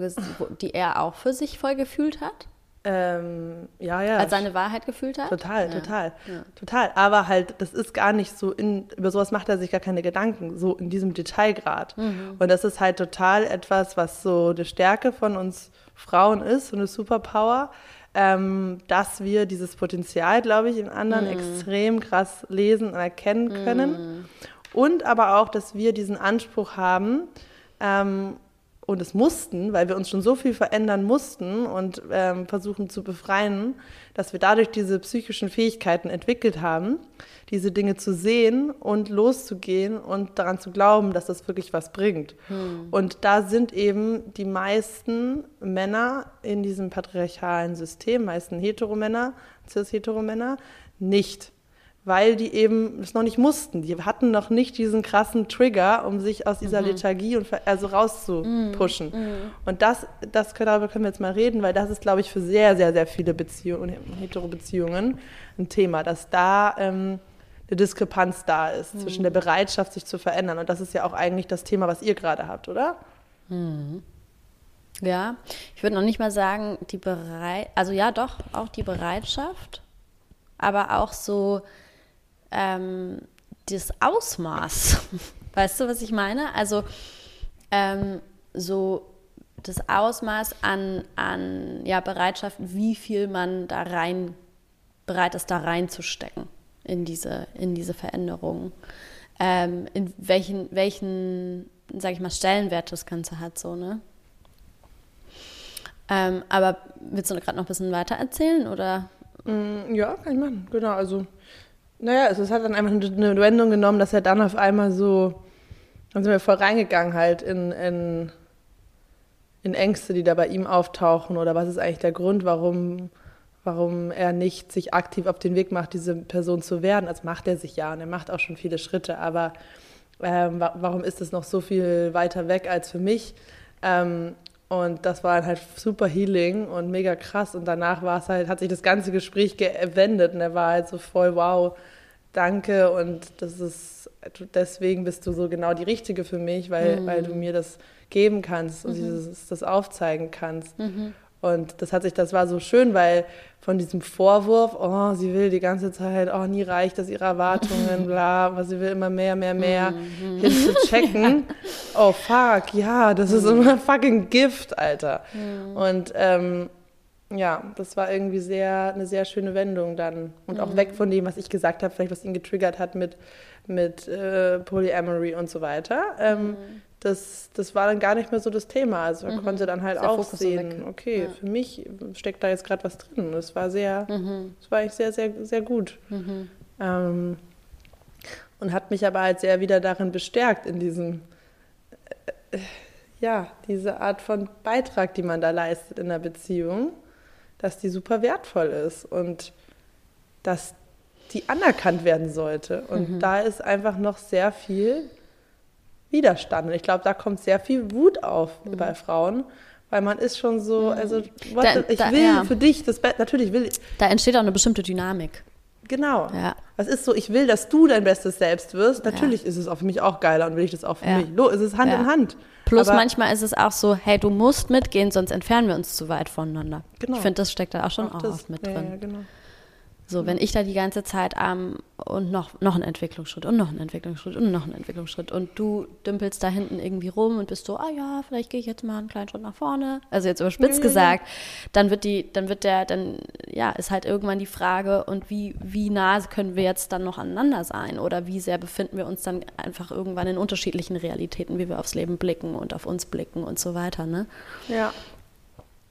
die er auch für sich voll gefühlt hat? Ähm, ja, ja. Als seine Wahrheit gefühlt hat? Total, ja. total. Ja. Total. Aber halt, das ist gar nicht so, in, über sowas macht er sich gar keine Gedanken, so in diesem Detailgrad. Mhm. Und das ist halt total etwas, was so die Stärke von uns Frauen ist, so eine Superpower, ähm, dass wir dieses Potenzial, glaube ich, in anderen mhm. extrem krass lesen und erkennen können. Mhm. Und aber auch, dass wir diesen Anspruch haben, ähm, und es mussten, weil wir uns schon so viel verändern mussten und ähm, versuchen zu befreien, dass wir dadurch diese psychischen Fähigkeiten entwickelt haben, diese Dinge zu sehen und loszugehen und daran zu glauben, dass das wirklich was bringt. Hm. Und da sind eben die meisten Männer in diesem patriarchalen System, meisten Heteromänner, cis-Heteromänner, nicht weil die eben es noch nicht mussten. Die hatten noch nicht diesen krassen Trigger, um sich aus dieser mhm. Lethargie und also rauszupushen. Mhm. mhm. Und das, das darüber können wir jetzt mal reden, weil das ist, glaube ich, für sehr, sehr, sehr viele Beziehungen, hetero-Beziehungen ein Thema, dass da ähm, eine Diskrepanz da ist mhm. zwischen der Bereitschaft, sich zu verändern. Und das ist ja auch eigentlich das Thema, was ihr gerade habt, oder? Mhm. Ja, ich würde noch nicht mal sagen, die Bereit, also ja, doch, auch die Bereitschaft, aber auch so ähm, das Ausmaß. Weißt du, was ich meine? Also ähm, so das Ausmaß an, an ja, Bereitschaft, wie viel man da rein bereit ist, da reinzustecken in diese, in diese Veränderungen. Ähm, in welchen, welchen, sag ich mal, Stellenwert das Ganze hat, so, ne? Ähm, aber willst du gerade noch ein bisschen weiter erzählen, oder? Mm, ja, kann ich machen, genau. Also naja, also es hat dann einfach eine Wendung genommen, dass er dann auf einmal so, dann sind wir voll reingegangen halt in, in, in Ängste, die da bei ihm auftauchen oder was ist eigentlich der Grund, warum, warum er nicht sich aktiv auf den Weg macht, diese Person zu werden. Also macht er sich ja und er macht auch schon viele Schritte, aber ähm, warum ist es noch so viel weiter weg als für mich? Ähm, und das war halt super healing und mega krass. Und danach war es halt, hat sich das ganze Gespräch gewendet und er war halt so voll, wow, danke. Und das ist, deswegen bist du so genau die Richtige für mich, weil, mhm. weil du mir das geben kannst und mhm. dieses, das aufzeigen kannst. Mhm. Und das hat sich, das war so schön, weil von diesem Vorwurf, oh, sie will die ganze Zeit, oh, nie reicht das ihre Erwartungen, bla, aber sie will immer mehr, mehr, mehr, mhm. hin zu checken. oh, fuck, ja, das ist mhm. immer fucking Gift, Alter. Mhm. Und ähm, ja, das war irgendwie sehr, eine sehr schöne Wendung dann. Und auch weg von dem, was ich gesagt habe, vielleicht was ihn getriggert hat mit, mit äh, Polyamory und so weiter. Ähm, das, das war dann gar nicht mehr so das Thema. Also man mhm. konnte dann halt auch sehen, okay, ja. für mich steckt da jetzt gerade was drin. Das war sehr, mhm. das war eigentlich sehr, sehr, sehr gut. Mhm. Ähm, und hat mich aber halt sehr wieder darin bestärkt, in diesem, äh, ja, diese Art von Beitrag, die man da leistet in der Beziehung, dass die super wertvoll ist und dass die anerkannt werden sollte. Und mhm. da ist einfach noch sehr viel Widerstand. Und ich glaube, da kommt sehr viel Wut auf mhm. bei Frauen, weil man ist schon so, mhm. also da, ich da, will ja. für dich das Beste, natürlich will ich. Da entsteht auch eine bestimmte Dynamik. Genau. Ja. Das ist so, ich will, dass du dein bestes Selbst wirst. Natürlich ja. ist es auch für mich auch geiler und will ich das auch für ja. mich. Lo, es ist Hand in Hand. Plus Aber manchmal ist es auch so, hey, du musst mitgehen, sonst entfernen wir uns zu weit voneinander. Genau. Ich finde, das steckt da auch schon auch, auch oft mit drin. Ja, genau. So, wenn ich da die ganze Zeit am ähm, und noch, noch ein Entwicklungsschritt und noch ein Entwicklungsschritt und noch ein Entwicklungsschritt und du dümpelst da hinten irgendwie rum und bist so, ah ja, vielleicht gehe ich jetzt mal einen kleinen Schritt nach vorne. Also jetzt überspitzt ja, gesagt, dann wird die, dann wird der, dann ja, ist halt irgendwann die Frage, und wie, wie nah können wir jetzt dann noch aneinander sein? Oder wie sehr befinden wir uns dann einfach irgendwann in unterschiedlichen Realitäten, wie wir aufs Leben blicken und auf uns blicken und so weiter, ne? Ja.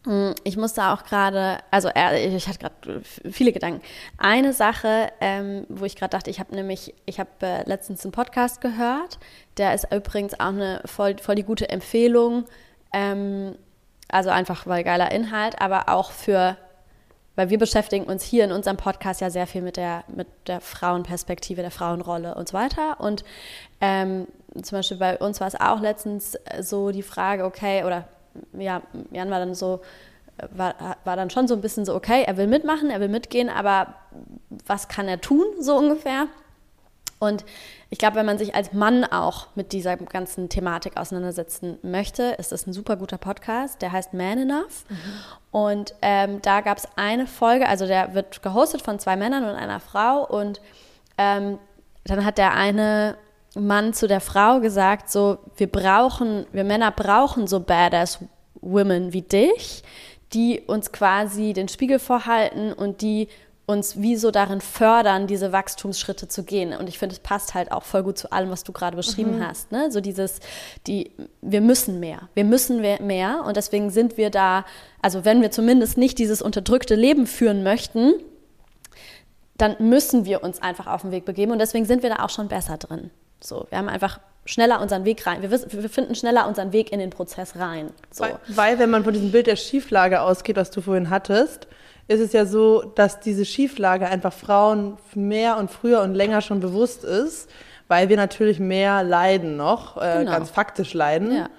Mm, ich musste auch gerade, also ich hatte gerade viele Gedanken. Eine Sache, ähm, wo ich gerade dachte, ich habe nämlich, ich habe äh, letztens einen Podcast gehört, der ist übrigens auch eine voll, voll die gute Empfehlung. Ähm, also einfach weil geiler Inhalt, aber auch für, weil wir beschäftigen uns hier in unserem Podcast ja sehr viel mit der, mit der Frauenperspektive, der Frauenrolle und so weiter. Und ähm, zum Beispiel bei uns war es auch letztens so die Frage, okay, oder ja, Jan war dann so, war, war dann schon so ein bisschen so, okay, er will mitmachen, er will mitgehen, aber was kann er tun, so ungefähr? Und ich glaube, wenn man sich als Mann auch mit dieser ganzen Thematik auseinandersetzen möchte, ist das ein super guter Podcast, der heißt Man Enough. Mhm. Und ähm, da gab es eine Folge, also der wird gehostet von zwei Männern und einer Frau. Und ähm, dann hat der eine Mann zu der Frau gesagt, so, wir brauchen, wir Männer brauchen so badass Women wie dich, die uns quasi den Spiegel vorhalten und die uns wie so darin fördern, diese Wachstumsschritte zu gehen. Und ich finde, es passt halt auch voll gut zu allem, was du gerade beschrieben mhm. hast. Ne? So dieses, die, wir müssen mehr. Wir müssen mehr. Und deswegen sind wir da, also wenn wir zumindest nicht dieses unterdrückte Leben führen möchten, dann müssen wir uns einfach auf den Weg begeben. Und deswegen sind wir da auch schon besser drin. So, wir haben einfach schneller unseren Weg rein. Wir, wir finden schneller unseren Weg in den Prozess rein. So. Weil, weil, wenn man von diesem Bild der Schieflage ausgeht, was du vorhin hattest, ist es ja so, dass diese Schieflage einfach Frauen mehr und früher und länger schon bewusst ist, weil wir natürlich mehr leiden noch, äh, genau. ganz faktisch leiden. Ja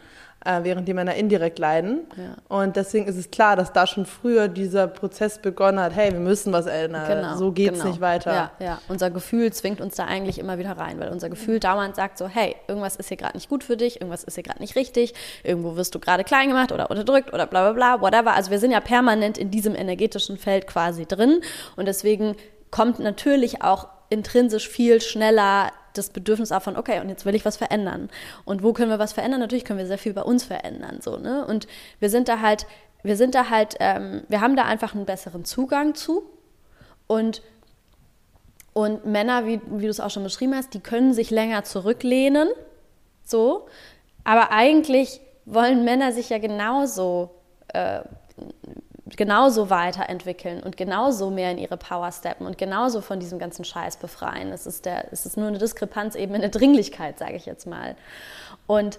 äh, während die Männer indirekt leiden. Ja. Und deswegen ist es klar, dass da schon früher dieser Prozess begonnen hat, hey, wir müssen was ändern, genau, so geht es genau. nicht weiter. Ja, ja, unser Gefühl zwingt uns da eigentlich immer wieder rein, weil unser Gefühl dauernd sagt so, hey, irgendwas ist hier gerade nicht gut für dich, irgendwas ist hier gerade nicht richtig, irgendwo wirst du gerade klein gemacht oder unterdrückt oder bla bla bla, whatever. Also wir sind ja permanent in diesem energetischen Feld quasi drin und deswegen kommt natürlich auch intrinsisch viel schneller das Bedürfnis auch von, okay, und jetzt will ich was verändern. Und wo können wir was verändern? Natürlich können wir sehr viel bei uns verändern. So, ne? Und wir sind da halt, wir sind da halt, ähm, wir haben da einfach einen besseren Zugang zu. Und, und Männer, wie, wie du es auch schon beschrieben hast, die können sich länger zurücklehnen. So. Aber eigentlich wollen Männer sich ja genauso äh, genauso weiterentwickeln und genauso mehr in ihre Power steppen und genauso von diesem ganzen Scheiß befreien. Es ist, der, es ist nur eine Diskrepanz eben in der Dringlichkeit, sage ich jetzt mal. Und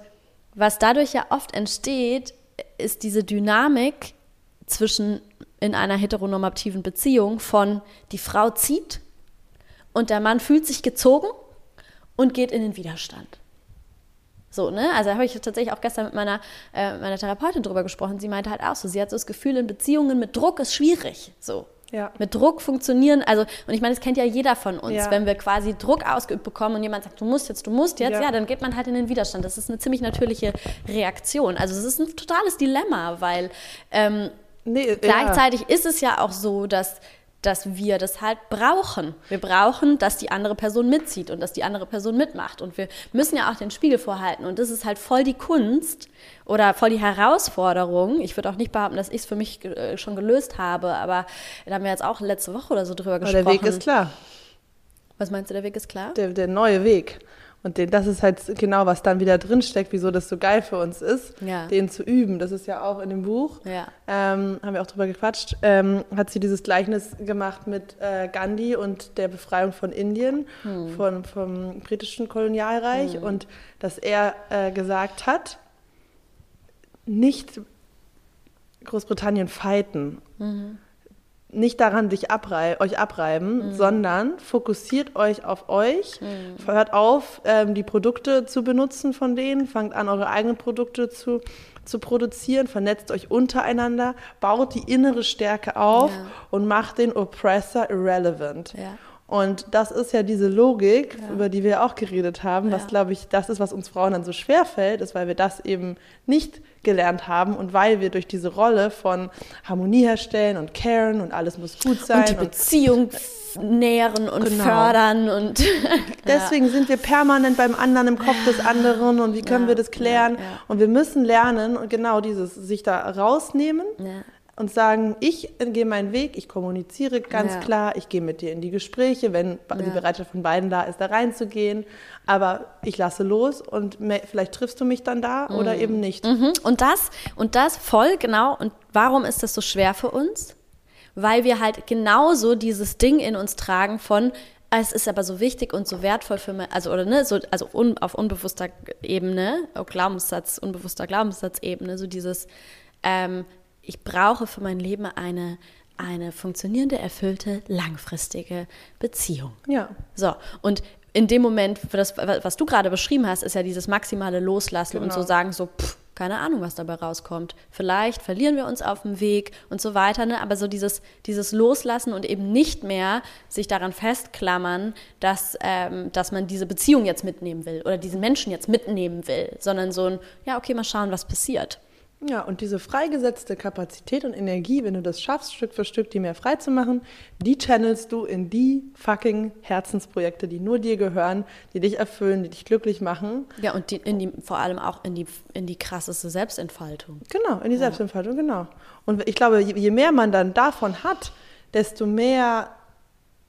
was dadurch ja oft entsteht, ist diese Dynamik zwischen in einer heteronormativen Beziehung von die Frau zieht und der Mann fühlt sich gezogen und geht in den Widerstand. So, ne? Also da habe ich tatsächlich auch gestern mit meiner, äh, meiner Therapeutin drüber gesprochen. Sie meinte halt auch so, sie hat so das Gefühl, in Beziehungen mit Druck ist schwierig. So. Ja. Mit Druck funktionieren, also, und ich meine, das kennt ja jeder von uns. Ja. Wenn wir quasi Druck ausgeübt bekommen und jemand sagt, du musst jetzt, du musst jetzt, ja. ja. dann geht man halt in den Widerstand. Das ist eine ziemlich natürliche Reaktion. Also es ist ein totales Dilemma, weil ähm, nee, gleichzeitig ist es ja auch so, dass dass wir das halt brauchen. Wir brauchen, dass die andere Person mitzieht und dass die andere Person mitmacht. Und wir müssen ja auch den Spiegel vorhalten. Und das ist halt voll die Kunst oder voll die Herausforderung. Ich würde auch nicht behaupten, dass ich es für mich äh, schon gelöst habe, aber da haben wir jetzt auch letzte Woche oder so drüber aber gesprochen. Der Weg ist klar. Was meinst du, der Weg ist klar? Der, der neue Weg. Und den, das ist halt genau, was dann wieder drinsteckt, wieso das so geil für uns ist, ja. den zu üben. Das ist ja auch in dem Buch, ja. ähm, haben wir auch drüber gequatscht, ähm, hat sie dieses Gleichnis gemacht mit äh, Gandhi und der Befreiung von Indien, hm. von, vom britischen Kolonialreich. Hm. Und dass er äh, gesagt hat, nicht Großbritannien fighten. Mhm. Nicht daran dich abrei euch abreiben, Mhm. sondern fokussiert euch auf euch. Hört auf, ähm, die Produkte zu benutzen von denen. Fangt an, eure eigenen Produkte zu, zu produzieren. Vernetzt euch untereinander. Baut die innere Stärke auf Ja. und macht den Oppressor irrelevant. Ja. Und das ist ja diese Logik, Ja. über die wir auch geredet haben, was Ja. glaube ich, das ist, was uns Frauen dann so schwer fällt, ist, weil wir das eben nicht gelernt haben und weil wir durch diese Rolle von Harmonie herstellen und caren und alles muss gut sein. Und die Beziehung nähren und Genau. fördern und Deswegen sind wir permanent beim anderen im Kopf des anderen und wie können Ja, wir das klären? ja, ja. Und wir müssen lernen und genau dieses, sich da rausnehmen Ja. Und sagen, ich gehe meinen Weg, ich kommuniziere ganz Ja. klar, ich gehe mit dir in die Gespräche, wenn die Ja. Bereitschaft von beiden da ist, da reinzugehen. Aber ich lasse los und vielleicht triffst du mich dann da oder eben nicht. Mhm. Und das, und das voll genau. Und warum ist das so schwer für uns? Weil wir halt genauso dieses Ding in uns tragen von, "Ah, es ist aber so wichtig und so wertvoll für mich, also oder ne, so, also un, auf unbewusster Ebene, auf Glaubenssatz, unbewusster Glaubenssatzebene, so dieses, ähm, ich brauche für mein Leben eine, eine funktionierende, erfüllte, langfristige Beziehung. Ja. So, und in dem Moment, das, was du gerade beschrieben hast, ist ja dieses maximale Loslassen und Genau. so sagen, so, pff, keine Ahnung, was dabei rauskommt. Vielleicht verlieren wir uns auf dem Weg und so weiter, ne? aber so dieses, dieses Loslassen und eben nicht mehr sich daran festklammern, dass, ähm, dass man diese Beziehung jetzt mitnehmen will oder diesen Menschen jetzt mitnehmen will, sondern so ein, ja, okay, mal schauen, was passiert. Ja, und diese freigesetzte Kapazität und Energie, wenn du das schaffst, Stück für Stück die mehr frei zu machen, die channelst du in die fucking Herzensprojekte, die nur dir gehören, die dich erfüllen, die dich glücklich machen. Ja, und die, in die, vor allem auch in die, in die krasseste Selbstentfaltung. Genau, in die Selbstentfaltung, genau. Und ich glaube, je, je mehr man dann davon hat, desto mehr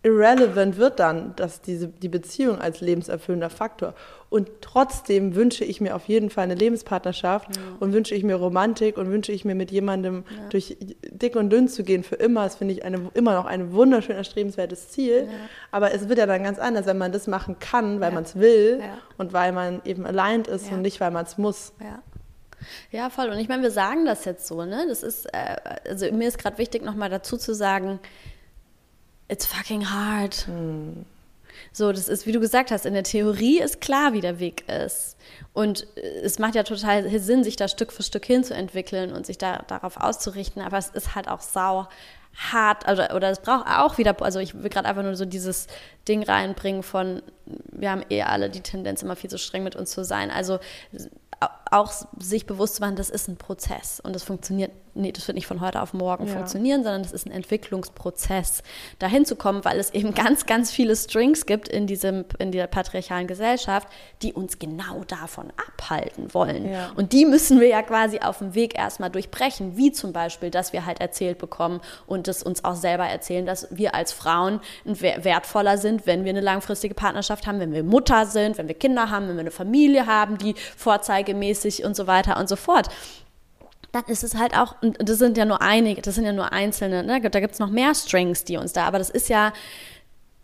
irrelevant wird dann dass diese, die Beziehung als lebenserfüllender Faktor. Und trotzdem wünsche ich mir auf jeden Fall eine Lebenspartnerschaft und wünsche ich mir Romantik und wünsche ich mir mit jemandem durch dick und dünn zu gehen für immer. Das finde ich eine, immer noch ein wunderschön erstrebenswertes Ziel. Aber es wird ja dann ganz anders, wenn man das machen kann, weil Ja. man es will Ja. und weil man eben aligned ist Ja. und nicht, weil man es muss. Ja. Ja, voll. Und ich meine, wir sagen das jetzt so, ne? Das ist, äh, also mir ist gerade wichtig, nochmal dazu zu sagen, it's fucking hard. So, das ist, wie du gesagt hast, in der Theorie ist klar, wie der Weg ist. Und äh, es macht ja total Sinn, sich da Stück für Stück hinzuentwickeln und sich da darauf auszurichten. Aber es ist halt auch sau hart, also, oder es braucht auch wieder, also ich will gerade einfach nur so dieses Ding reinbringen von, wir haben eh alle die Tendenz, immer viel zu streng mit uns zu sein. Also au- auch sich bewusst zu machen, das ist ein Prozess und das funktioniert, nee, das wird nicht von heute auf morgen Ja. funktionieren, sondern das ist ein Entwicklungsprozess, dahin zu kommen, weil es eben ganz, ganz viele Strings gibt in diesem, in der patriarchalen Gesellschaft, die uns genau davon abhalten wollen. Ja. Und die müssen wir ja quasi auf dem Weg erstmal durchbrechen, wie zum Beispiel, dass wir halt erzählt bekommen und das uns auch selber erzählen, dass wir als Frauen wertvoller sind, wenn wir eine langfristige Partnerschaft haben, wenn wir Mutter sind, wenn wir Kinder haben, wenn wir eine Familie haben, die vorzeigemäßig und so weiter und so fort dann ist es halt auch, und das sind ja nur einige, das sind ja nur einzelne, ne? da gibt es noch mehr Strings, die uns da, aber das ist ja,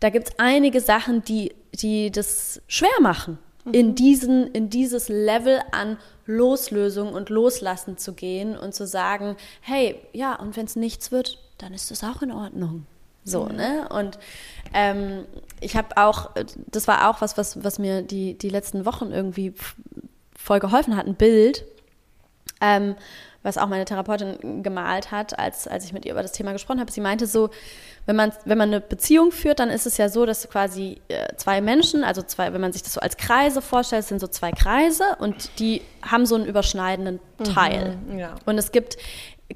da gibt es einige Sachen, die, die das schwer machen, in, diesen, in dieses Level an Loslösung und Loslassen zu gehen und zu sagen, hey, ja, und wenn es nichts wird, dann ist das auch in Ordnung. So, ne? Und ähm, ich habe auch, das war auch was, was, was mir die, die letzten Wochen irgendwie voll geholfen hat, ein Bild, ähm, was auch meine Therapeutin gemalt hat, als, als ich mit ihr über das Thema gesprochen habe. Sie meinte so, wenn man, wenn man eine Beziehung führt, dann ist es ja so, dass quasi äh, zwei Menschen, also zwei, wenn man sich das so als Kreise vorstellt, sind so zwei Kreise und die haben so einen überschneidenden Teil. ja. Und es gibt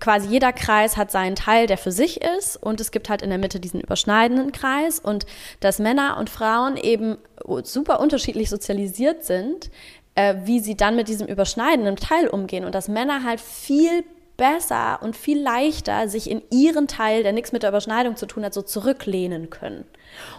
quasi jeder Kreis hat seinen Teil, der für sich ist und es gibt halt in der Mitte diesen überschneidenden Kreis und dass Männer und Frauen eben super unterschiedlich sozialisiert sind, äh, wie sie dann mit diesem überschneidenden Teil umgehen und dass Männer halt viel besser und viel leichter sich in ihren Teil, der nichts mit der Überschneidung zu tun hat, so zurücklehnen können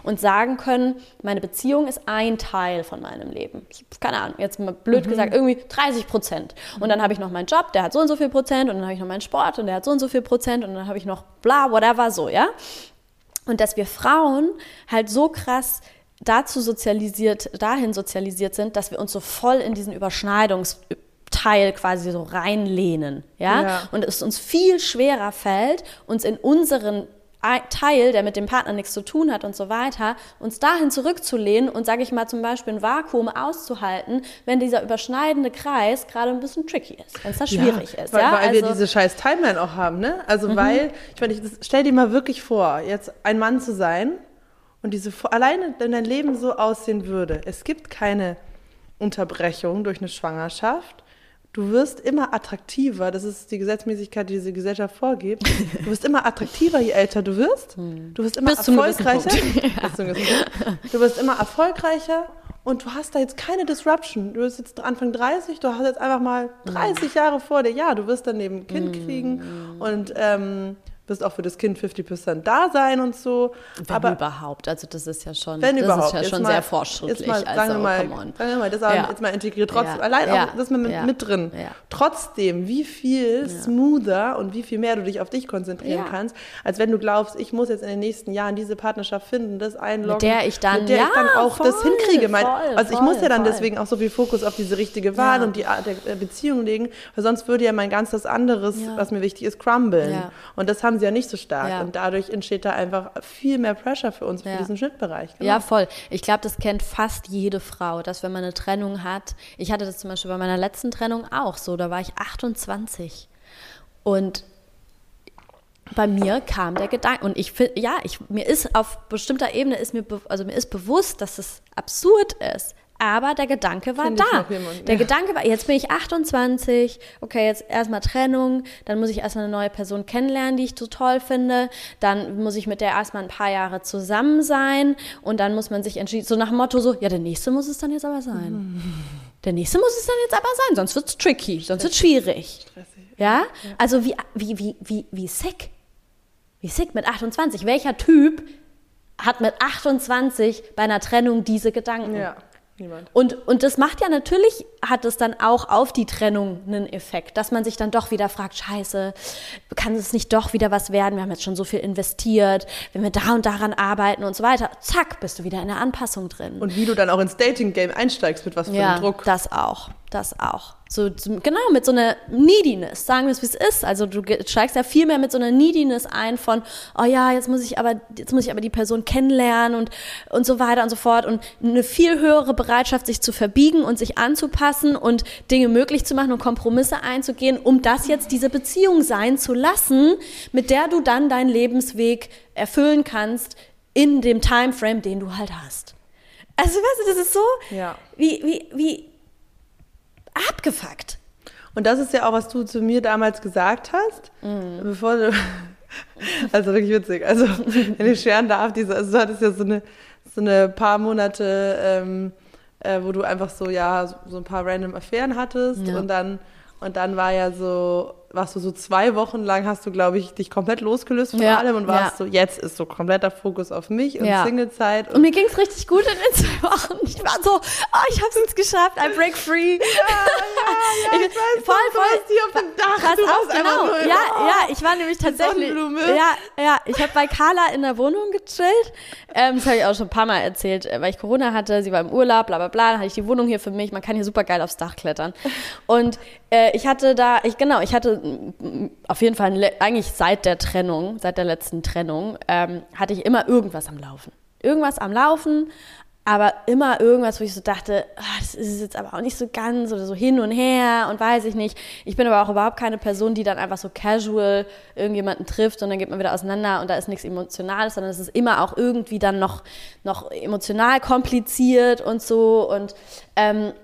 und sagen können, meine Beziehung ist ein Teil von meinem Leben. Ich, keine Ahnung, jetzt mal blöd gesagt, irgendwie 30 Prozent. Und dann habe ich noch meinen Job, der hat so und so viel Prozent und dann habe ich noch meinen Sport und der hat so und so viel Prozent und dann habe ich noch bla, whatever, so, ja? Und dass wir Frauen halt so krass dazu sozialisiert, dahin sozialisiert sind, dass wir uns so voll in diesen Überschneidungsteil Teil quasi so reinlehnen, ja? Ja. Und es uns viel schwerer fällt, uns in unseren Teil, der mit dem Partner nichts zu tun hat und so weiter, uns dahin zurückzulehnen und, sage ich mal, zum Beispiel ein Vakuum auszuhalten, wenn dieser überschneidende Kreis gerade ein bisschen tricky ist, wenn es da schwierig ja, ist. Weil, ja? weil wir Also- diese scheiß Timeline auch haben, ne? Also Mhm. weil, ich meine, stell dir mal wirklich vor, jetzt ein Mann zu sein und diese alleine wenn dein Leben so aussehen würde. Es gibt keine Unterbrechung durch eine Schwangerschaft. Du wirst immer attraktiver, das ist die Gesetzmäßigkeit, die diese Gesellschaft vorgibt. Du wirst immer attraktiver, je älter du wirst. Du wirst immer Bis erfolgreicher. Du wirst immer erfolgreicher und du hast da jetzt keine Disruption. Du bist jetzt Anfang 30, du hast jetzt einfach mal 30 Jahre vor dir. Ja, du wirst dann eben ein Kind kriegen und ähm, wirst auch für das Kind 50% da sein und so. Wenn Aber überhaupt, also das ist ja schon, wenn das überhaupt. ist ja Jetzt schon mal- sehr fortschrittlich. Mal, sagen also, wir mal, come on. sagen wir mal, das auch Ja. jetzt mal integriert. Trotzdem, Ja. allein Ja. auch, das mal mit, Ja. mit drin. Trotzdem, wie viel smoother und wie viel mehr du dich auf dich konzentrieren kannst, als wenn du glaubst, ich muss jetzt in den nächsten Jahren diese Partnerschaft finden, das einloggen. Mit der ich dann- mit der ich dann auch das voll, hinkriege. Mein, voll, also ich muss ja dann deswegen auch so viel Fokus auf diese richtige Wahl und die Art der Beziehung legen, weil sonst würde ja mein ganzes anderes, was mir wichtig ist, crumblen. Und das haben sie ja nicht so stark. Ja. Und dadurch entsteht da einfach viel mehr Pressure für uns, für Ja. diesen Schnittbereich. Genau. Ja, voll. Ich glaube, das kennt fast jede Frau, dass wenn man eine Trennung hat, ich hatte das zum Beispiel bei meiner letzten Trennung auch so, da war ich 28 und bei mir kam der Gedanke und ich finde, ja, ich, mir ist auf bestimmter Ebene ist mir, also mir ist bewusst, dass es absurd ist. Aber der Gedanke war Find da. noch jemanden, Der ja. Gedanke war, jetzt bin ich 28, okay, jetzt erstmal Trennung, dann muss ich erstmal eine neue Person kennenlernen, die ich so toll finde, dann muss ich mit der erstmal ein paar Jahre zusammen sein und dann muss man sich entschieden, so nach dem Motto so, ja, der nächste muss es dann jetzt aber sein. Der nächste muss es dann jetzt aber sein, sonst wird es tricky, sonst wird es schwierig. Stressig. Ja? Also wie, wie, wie, wie, wie sick. Wie sick mit 28. Welcher Typ hat mit 28 bei einer Trennung diese Gedanken? Ja, niemand. Und, und das macht ja natürlich, hat es dann auch auf die Trennung einen Effekt, dass man sich dann doch wieder fragt, scheiße, kann es nicht doch wieder was werden? Wir haben jetzt schon so viel investiert, wenn wir da und daran arbeiten und so weiter. Zack, bist du wieder in der Anpassung drin. Und wie du dann auch ins Dating-Game einsteigst, mit was für ja, einem Druck. das auch, das auch. So, genau, mit so einer Neediness, sagen wir es, wie es ist. Also du steigst ja viel mehr mit so einer Neediness ein von, oh ja, jetzt muss ich aber, jetzt muss ich aber die Person kennenlernen und, und so weiter und so fort. Und eine viel höhere Bereitschaft, sich zu verbiegen und sich anzupassen und Dinge möglich zu machen und Kompromisse einzugehen, um das jetzt diese Beziehung sein zu lassen, mit der du dann deinen Lebensweg erfüllen kannst in dem Timeframe, den du halt hast. Also weißt du, das ist so Ja. wie, wie, wie abgefuckt. Und das ist ja auch, was du zu mir damals gesagt hast, Mhm. bevor du. Also wirklich witzig. Also, wenn ich scheren darf, diese, also du hattest ja so eine, so eine paar Monate, ähm, äh, wo du einfach so, ja, so, so ein paar random Affären hattest Ja. und dann und dann war ja so, warst du so zwei Wochen lang, hast du, glaube ich, dich komplett losgelöst von Ja, allem und warst ja. so, jetzt ist so kompletter Fokus auf mich und Ja. Singlezeit. Und mir ging es richtig gut in den zwei Wochen. Ich war so, oh, ich hab's jetzt geschafft, I break free. ja, ja, ich weiß, voll, du warst hier auf dem Dach. Pass du auf, genau. nur, Ja, oh. ja, ich war nämlich tatsächlich. Ja, ja, ich habe bei Carla in der Wohnung gechillt. Ähm, das habe ich auch schon ein paar Mal erzählt, äh, weil ich Corona hatte. Sie war im Urlaub, bla bla bla. Dann hatte ich die Wohnung hier für mich. Man kann hier super geil aufs Dach klettern. Und äh, ich hatte da, ich genau, ich hatte auf jeden Fall eigentlich seit der Trennung, seit der letzten Trennung, ähm, hatte ich immer irgendwas am Laufen. Irgendwas am Laufen, aber immer irgendwas, wo ich so dachte, ah, das ist jetzt aber auch nicht so ganz oder so hin und her und weiß ich nicht. Ich bin aber auch überhaupt keine Person, die dann einfach so casual irgendjemanden trifft und dann geht man wieder auseinander und da ist nichts Emotionales, sondern es ist immer auch irgendwie dann noch, noch emotional kompliziert und so und ähm,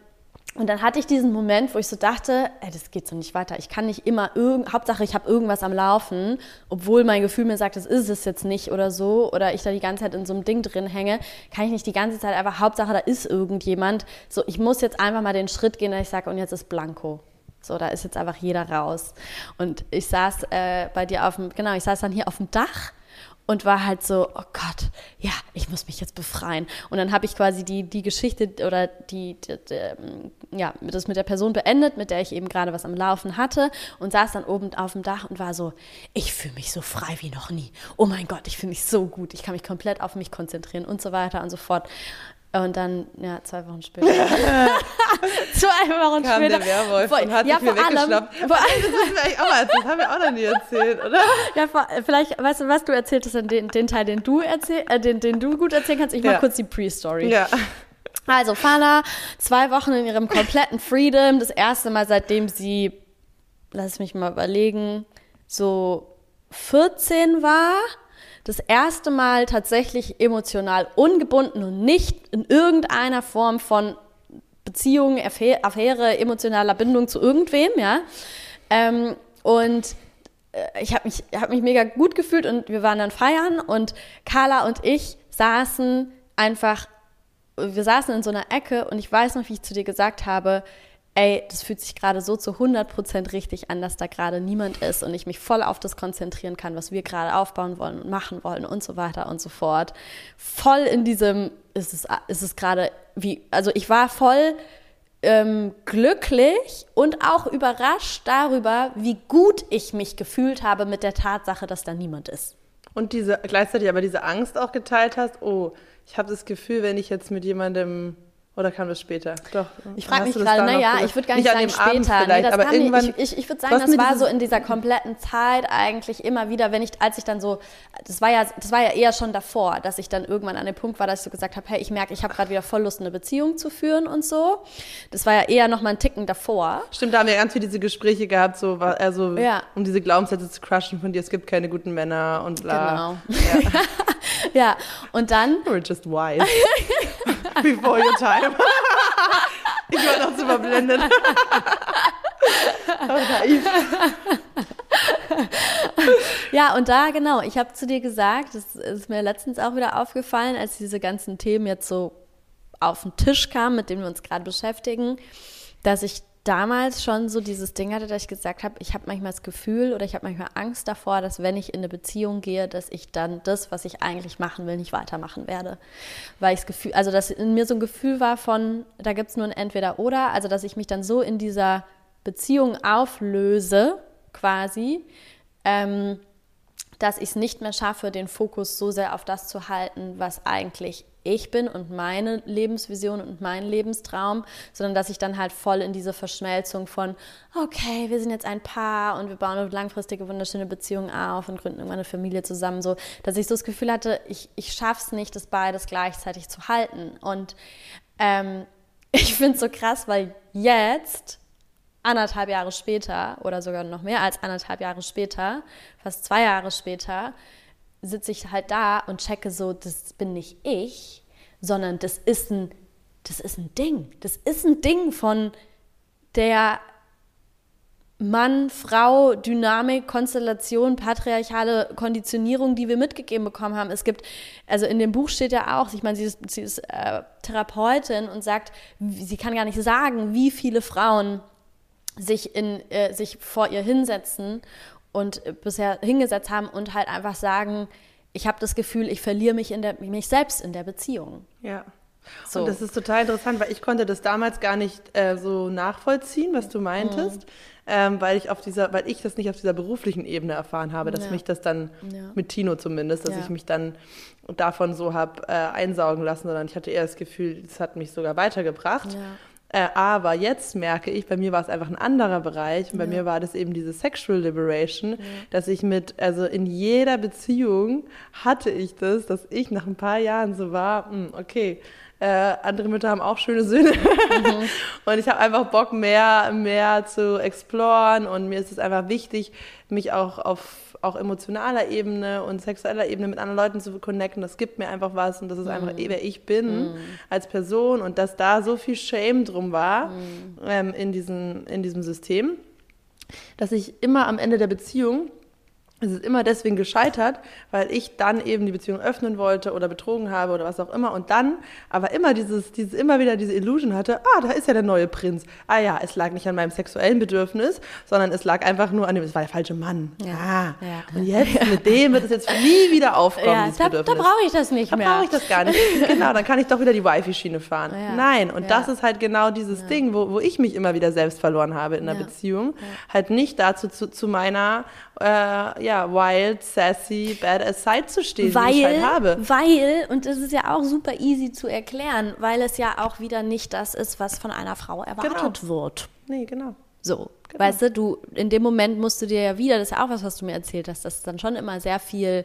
und dann hatte ich diesen Moment, wo ich so dachte, ey, das geht so nicht weiter. Ich kann nicht immer irgend, Hauptsache ich habe irgendwas am Laufen, obwohl mein Gefühl mir sagt, das ist es jetzt nicht oder so, oder ich da die ganze Zeit in so einem Ding drin hänge, kann ich nicht die ganze Zeit einfach, Hauptsache da ist irgendjemand. So, ich muss jetzt einfach mal den Schritt gehen, dass ich sage, und jetzt ist Blanco. So, da ist jetzt einfach jeder raus. Und ich saß äh, bei dir auf dem, genau, ich saß dann hier auf dem Dach und war halt so, oh Gott, ja, ich muss mich jetzt befreien. Und dann habe ich quasi die, die Geschichte oder die, die, die, ähm, ja, das mit der Person beendet, mit der ich eben gerade was am Laufen hatte und saß dann oben auf dem Dach und war so, ich fühle mich so frei wie noch nie. Oh mein Gott, ich fühle mich so gut, ich kann mich komplett auf mich konzentrieren und so weiter und so fort. Und dann, ja, zwei Wochen später. zwei Wochen Kam später. der Werwolf und hat ja, dich mir vor allem, weggeschnappt. vor, Das müssen wir eigentlich auch mal erzählen. Das haben wir auch noch nie erzählt, oder? ja, vor, vielleicht, weißt du, was du erzählt hast, den, den Teil, den du, erzähl, äh, den, den du gut erzählen kannst. Ich mach Ja. kurz die Pre-Story. Ja. Also, Fana, zwei Wochen in ihrem kompletten Freedom. Das erste Mal, seitdem sie, lass mich mal überlegen, so 14 war. Das erste Mal tatsächlich emotional ungebunden und nicht in irgendeiner Form von Beziehung, Affä- Affäre, emotionaler Bindung zu irgendwem, ja. Ähm, und äh, ich habe mich, hab mich mega gut gefühlt und wir waren dann feiern und Carla und ich saßen einfach, wir saßen in so einer Ecke und ich weiß noch, wie ich zu dir gesagt habe, ey, das fühlt sich gerade so zu 100% richtig an, dass da gerade niemand ist und ich mich voll auf das konzentrieren kann, was wir gerade aufbauen wollen und machen wollen und so weiter und so fort. Voll in diesem, ist es, ist es gerade wie, also ich war voll ähm, glücklich und auch überrascht darüber, wie gut ich mich gefühlt habe mit der Tatsache, dass da niemand ist. Und diese, gleichzeitig aber diese Angst auch geteilt hast, oh, ich habe das Gefühl, wenn ich jetzt mit jemandem, oder kam das später? Doch. Ich frage mich gerade, naja, ich würde gar nicht, an sagen später. Nee, vielleicht, das aber kam irgendwann, ich ich, ich würde sagen, das war so in dieser kompletten Zeit eigentlich immer wieder, wenn ich, als ich dann so, das war ja, das war ja eher schon davor, dass ich dann irgendwann an dem Punkt war, dass ich so gesagt habe, hey, ich merke, ich habe gerade wieder voll Lust, eine Beziehung zu führen und so. Das war ja eher noch mal ein Ticken davor. Stimmt, da haben wir ganz viele diese Gespräche gehabt, so, also, Ja. um diese Glaubenssätze zu crushen von dir, es gibt keine guten Männer und bla. Genau. Ja, und dann You were just wise. Before your time. ich war noch zu verblendet. Ja, und da genau, ich habe zu dir gesagt, das ist mir letztens auch wieder aufgefallen, als diese ganzen Themen jetzt so auf den Tisch kamen, mit denen wir uns gerade beschäftigen, dass ich damals schon so dieses Ding hatte, dass ich gesagt habe, ich habe manchmal das Gefühl oder ich habe manchmal Angst davor, dass wenn ich in eine Beziehung gehe, dass ich dann das, was ich eigentlich machen will, nicht weitermachen werde. Weil ich das Gefühl, also dass in mir so ein Gefühl war von, da gibt es nur ein Entweder-Oder, also dass ich mich dann so in dieser Beziehung auflöse, quasi, ähm, dass ich es nicht mehr schaffe, den Fokus so sehr auf das zu halten, was eigentlich ich bin und meine Lebensvision und mein Lebenstraum, sondern dass ich dann halt voll in diese Verschmelzung von, okay, wir sind jetzt ein Paar und wir bauen eine langfristige, wunderschöne Beziehung auf und gründen irgendwann eine Familie zusammen, so, dass ich so das Gefühl hatte, ich, ich es nicht, das beides gleichzeitig zu halten. Und ähm, ich finde es so krass, weil jetzt anderthalb Jahre später oder sogar noch mehr als anderthalb Jahre später, fast zwei Jahre später, sitze ich halt da und checke so, das bin nicht ich, sondern das ist ein, das ist ein Ding. Das ist ein Ding von der Mann, Frau, Dynamik, Konstellation, patriarchale Konditionierung, die wir mitgegeben bekommen haben. Es gibt, also in dem Buch steht ja auch, ich meine, sie ist, sie ist äh, Therapeutin und sagt, sie kann gar nicht sagen, wie viele Frauen sich, in, äh, sich vor ihr hinsetzen und äh, bisher hingesetzt haben und halt einfach sagen, ich habe das Gefühl, ich verliere mich, in der, mich selbst in der Beziehung. Ja. So. Und das ist total interessant, weil ich konnte das damals gar nicht äh, so nachvollziehen, was du meintest, ähm, weil ich auf dieser, weil ich das nicht auf dieser beruflichen Ebene erfahren habe, dass Ja. mich das dann Ja. mit Tino zumindest, dass Ja. ich mich dann davon so habe äh, einsaugen lassen, sondern ich hatte eher das Gefühl, das hat mich sogar weitergebracht. Ja. Äh, aber jetzt merke ich, bei mir war es einfach ein anderer Bereich. Und bei mir war das eben diese Sexual Liberation, dass ich mit, also in jeder Beziehung hatte ich das, dass ich nach ein paar Jahren so war, hm, okay, äh, andere Mütter haben auch schöne Söhne. Und ich habe einfach Bock mehr, mehr zu exploren. Und mir ist es einfach wichtig, mich auch auf auch emotionaler Ebene und sexueller Ebene mit anderen Leuten zu connecten. Das gibt mir einfach was. Und das ist einfach, wer ich bin als Person. Und dass da so viel Shame drum war ähm, in, diesen, in diesem System, dass ich immer am Ende der Beziehung es ist immer deswegen gescheitert, weil ich dann eben die Beziehung öffnen wollte oder betrogen habe oder was auch immer und dann aber immer dieses, dieses immer wieder diese Illusion hatte, ah, da ist ja der neue Prinz. Ah ja, es lag nicht an meinem sexuellen Bedürfnis, sondern es lag einfach nur an dem, es war der falsche Mann. Ja, Ja. ja. Und jetzt mit dem wird es jetzt nie wieder aufkommen, Ja, dieses da, da Bedürfnis. brauche ich das nicht Da mehr. brauche ich das gar nicht. Genau, dann kann ich doch wieder die Wifi-Schiene fahren. Ja. Nein, und Ja. das ist halt genau dieses Ding, wo, wo ich mich immer wieder selbst verloren habe in Ja. Beziehung. Halt nicht dazu zu, zu meiner, äh, ja, wild, sassy, badass Side zu stehen, weil, die ich halt habe. Weil, und das ist ja auch super easy zu erklären, weil es ja auch wieder nicht das ist, was von einer Frau erwartet Genau. wird. Nee, genau. So, weißt du, du, in dem Moment musst du dir ja wieder, das ist ja auch was, was du mir erzählt hast, dass dann schon immer sehr viel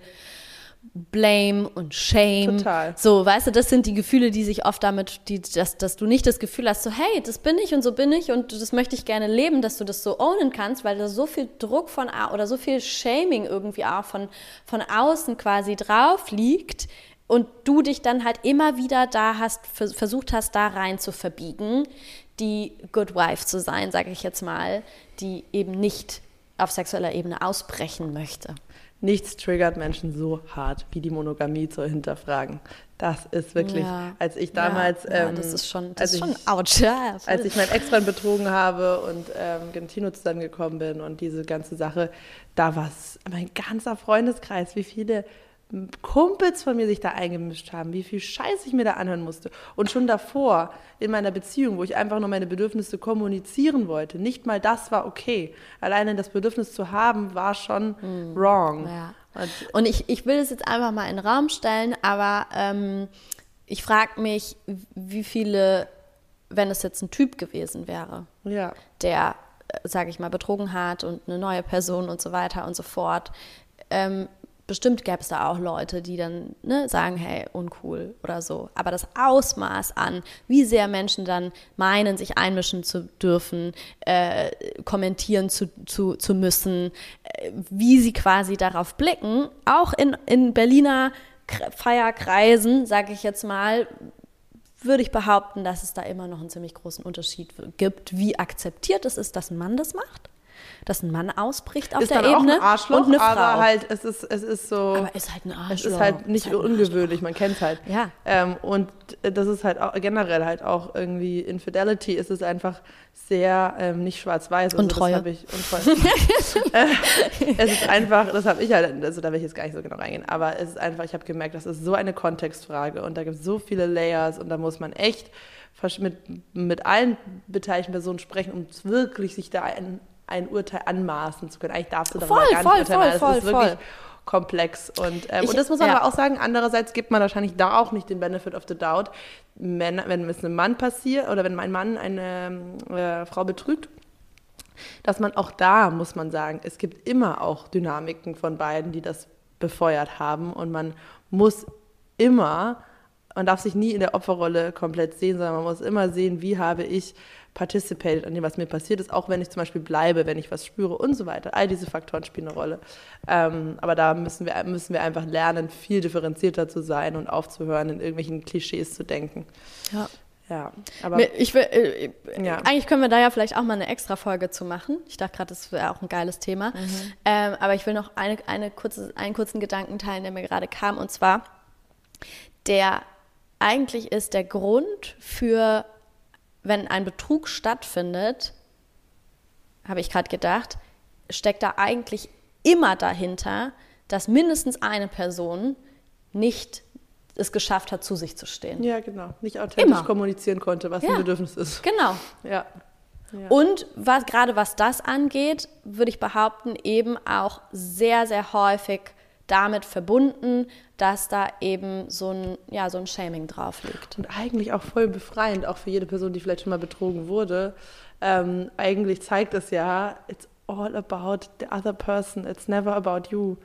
Blame und Shame. Total. So, weißt du, das sind die Gefühle, die sich oft damit, die, dass, dass du nicht das Gefühl hast, so, hey, das bin ich und so bin ich und das möchte ich gerne leben, dass du das so ownen kannst, weil da so viel Druck von oder so viel Shaming irgendwie auch von, von außen quasi drauf liegt und du dich dann halt immer wieder da hast, vers- versucht hast, da rein zu verbiegen, die Good Wife zu sein, sage ich jetzt mal, die eben nicht auf sexueller Ebene ausbrechen möchte. Nichts triggert Menschen so hart, wie die Monogamie zu hinterfragen. Das ist wirklich, Ja. als ich damals, ja, ja, ähm, das ist schon, das als ist schon ich, ouch. Ja, als ich meinen Ex-Freund betrogen habe und ähm, mit Tino zusammengekommen bin und diese ganze Sache, da war es mein ganzer Freundeskreis, wie viele Kumpels von mir sich da eingemischt haben, wie viel Scheiß ich mir da anhören musste. Und schon davor, in meiner Beziehung, wo ich einfach nur meine Bedürfnisse kommunizieren wollte, nicht mal das war okay. Alleine das Bedürfnis zu haben, war schon wrong. Hm. Ja. Und Und ich, ich will es jetzt einfach mal in den Raum stellen, aber ähm, ich frage mich, wie viele, wenn es jetzt ein Typ gewesen wäre, ja, der, sage ich mal, betrogen hat und eine neue Person und so weiter und so fort. Ähm, bestimmt gäbe es da auch Leute, die dann ne, sagen, hey, uncool oder so. Aber das Ausmaß an, wie sehr Menschen dann meinen, sich einmischen zu dürfen, äh, kommentieren zu, zu, zu müssen, äh, wie sie quasi darauf blicken, auch in, in Berliner Kre- Feierkreisen, sage ich jetzt mal, würde ich behaupten, dass es da immer noch einen ziemlich großen Unterschied gibt, wie akzeptiert es ist, dass ein Mann das macht, dass ein Mann ausbricht auf ist der dann Ebene auch ein Arschloch, und eine Frau. aber halt, es ist, es ist so. Aber ist halt ein Arschloch. Es ist halt nicht Ist halt ungewöhnlich, man kennt es halt. Ja. Ähm, und das ist halt auch generell halt auch irgendwie Infidelity ist es einfach sehr ähm, nicht schwarz-weiß. Also Untreue. Das ich, Untreue. äh, es ist einfach, das habe ich halt, also da will ich jetzt gar nicht so genau reingehen, aber es ist einfach, ich habe gemerkt, das ist so eine Kontextfrage und da gibt es so viele Layers und da muss man echt mit, mit allen beteiligten Personen sprechen, um wirklich sich da ein, ein Urteil anmaßen zu können. Eigentlich darfst du darüber Voll, gar nicht voll, urteilen, weil voll, das ist voll, wirklich voll. komplex. Und, ähm, Ich- und das muss man ja. aber auch sagen, andererseits gibt man wahrscheinlich da auch nicht den Benefit of the doubt. Männer, wenn es einem Mann passiert oder wenn mein Mann eine äh, Frau betrügt, dass man auch da, muss man sagen, es gibt immer auch Dynamiken von beiden, die das befeuert haben. Und man muss immer, man darf sich nie in der Opferrolle komplett sehen, sondern man muss immer sehen, wie habe ich participated an dem, was mir passiert ist, auch wenn ich zum Beispiel bleibe, wenn ich was spüre und so weiter. All diese Faktoren spielen eine Rolle. Ähm, aber da müssen wir, müssen wir einfach lernen, viel differenzierter zu sein und aufzuhören, in irgendwelchen Klischees zu denken. Ja. Ja, aber Ich will, äh, Ja. Eigentlich können wir da ja vielleicht auch mal eine extra Folge zu machen. Ich dachte gerade, das wäre auch ein geiles Thema. Mhm. Ähm, aber ich will noch eine, eine kurze, einen kurzen Gedanken teilen, der mir gerade kam. Und zwar, der eigentlich ist der Grund für, wenn ein Betrug stattfindet, habe ich gerade gedacht, steckt da eigentlich immer dahinter, dass mindestens eine Person nicht es geschafft hat, zu sich zu stehen. ja, genau, nicht authentisch Immer. kommunizieren konnte, was Ja. ein Bedürfnis ist. Genau. Ja. Ja. Und was, gerade was das angeht, würde ich behaupten, eben auch sehr, sehr häufig damit verbunden, dass da eben so ein, ja, so ein Shaming drauf liegt. Und eigentlich auch voll befreiend, auch für jede Person, die vielleicht schon mal betrogen wurde. Ähm, eigentlich zeigt es ja, it's all about the other person, it's never about you.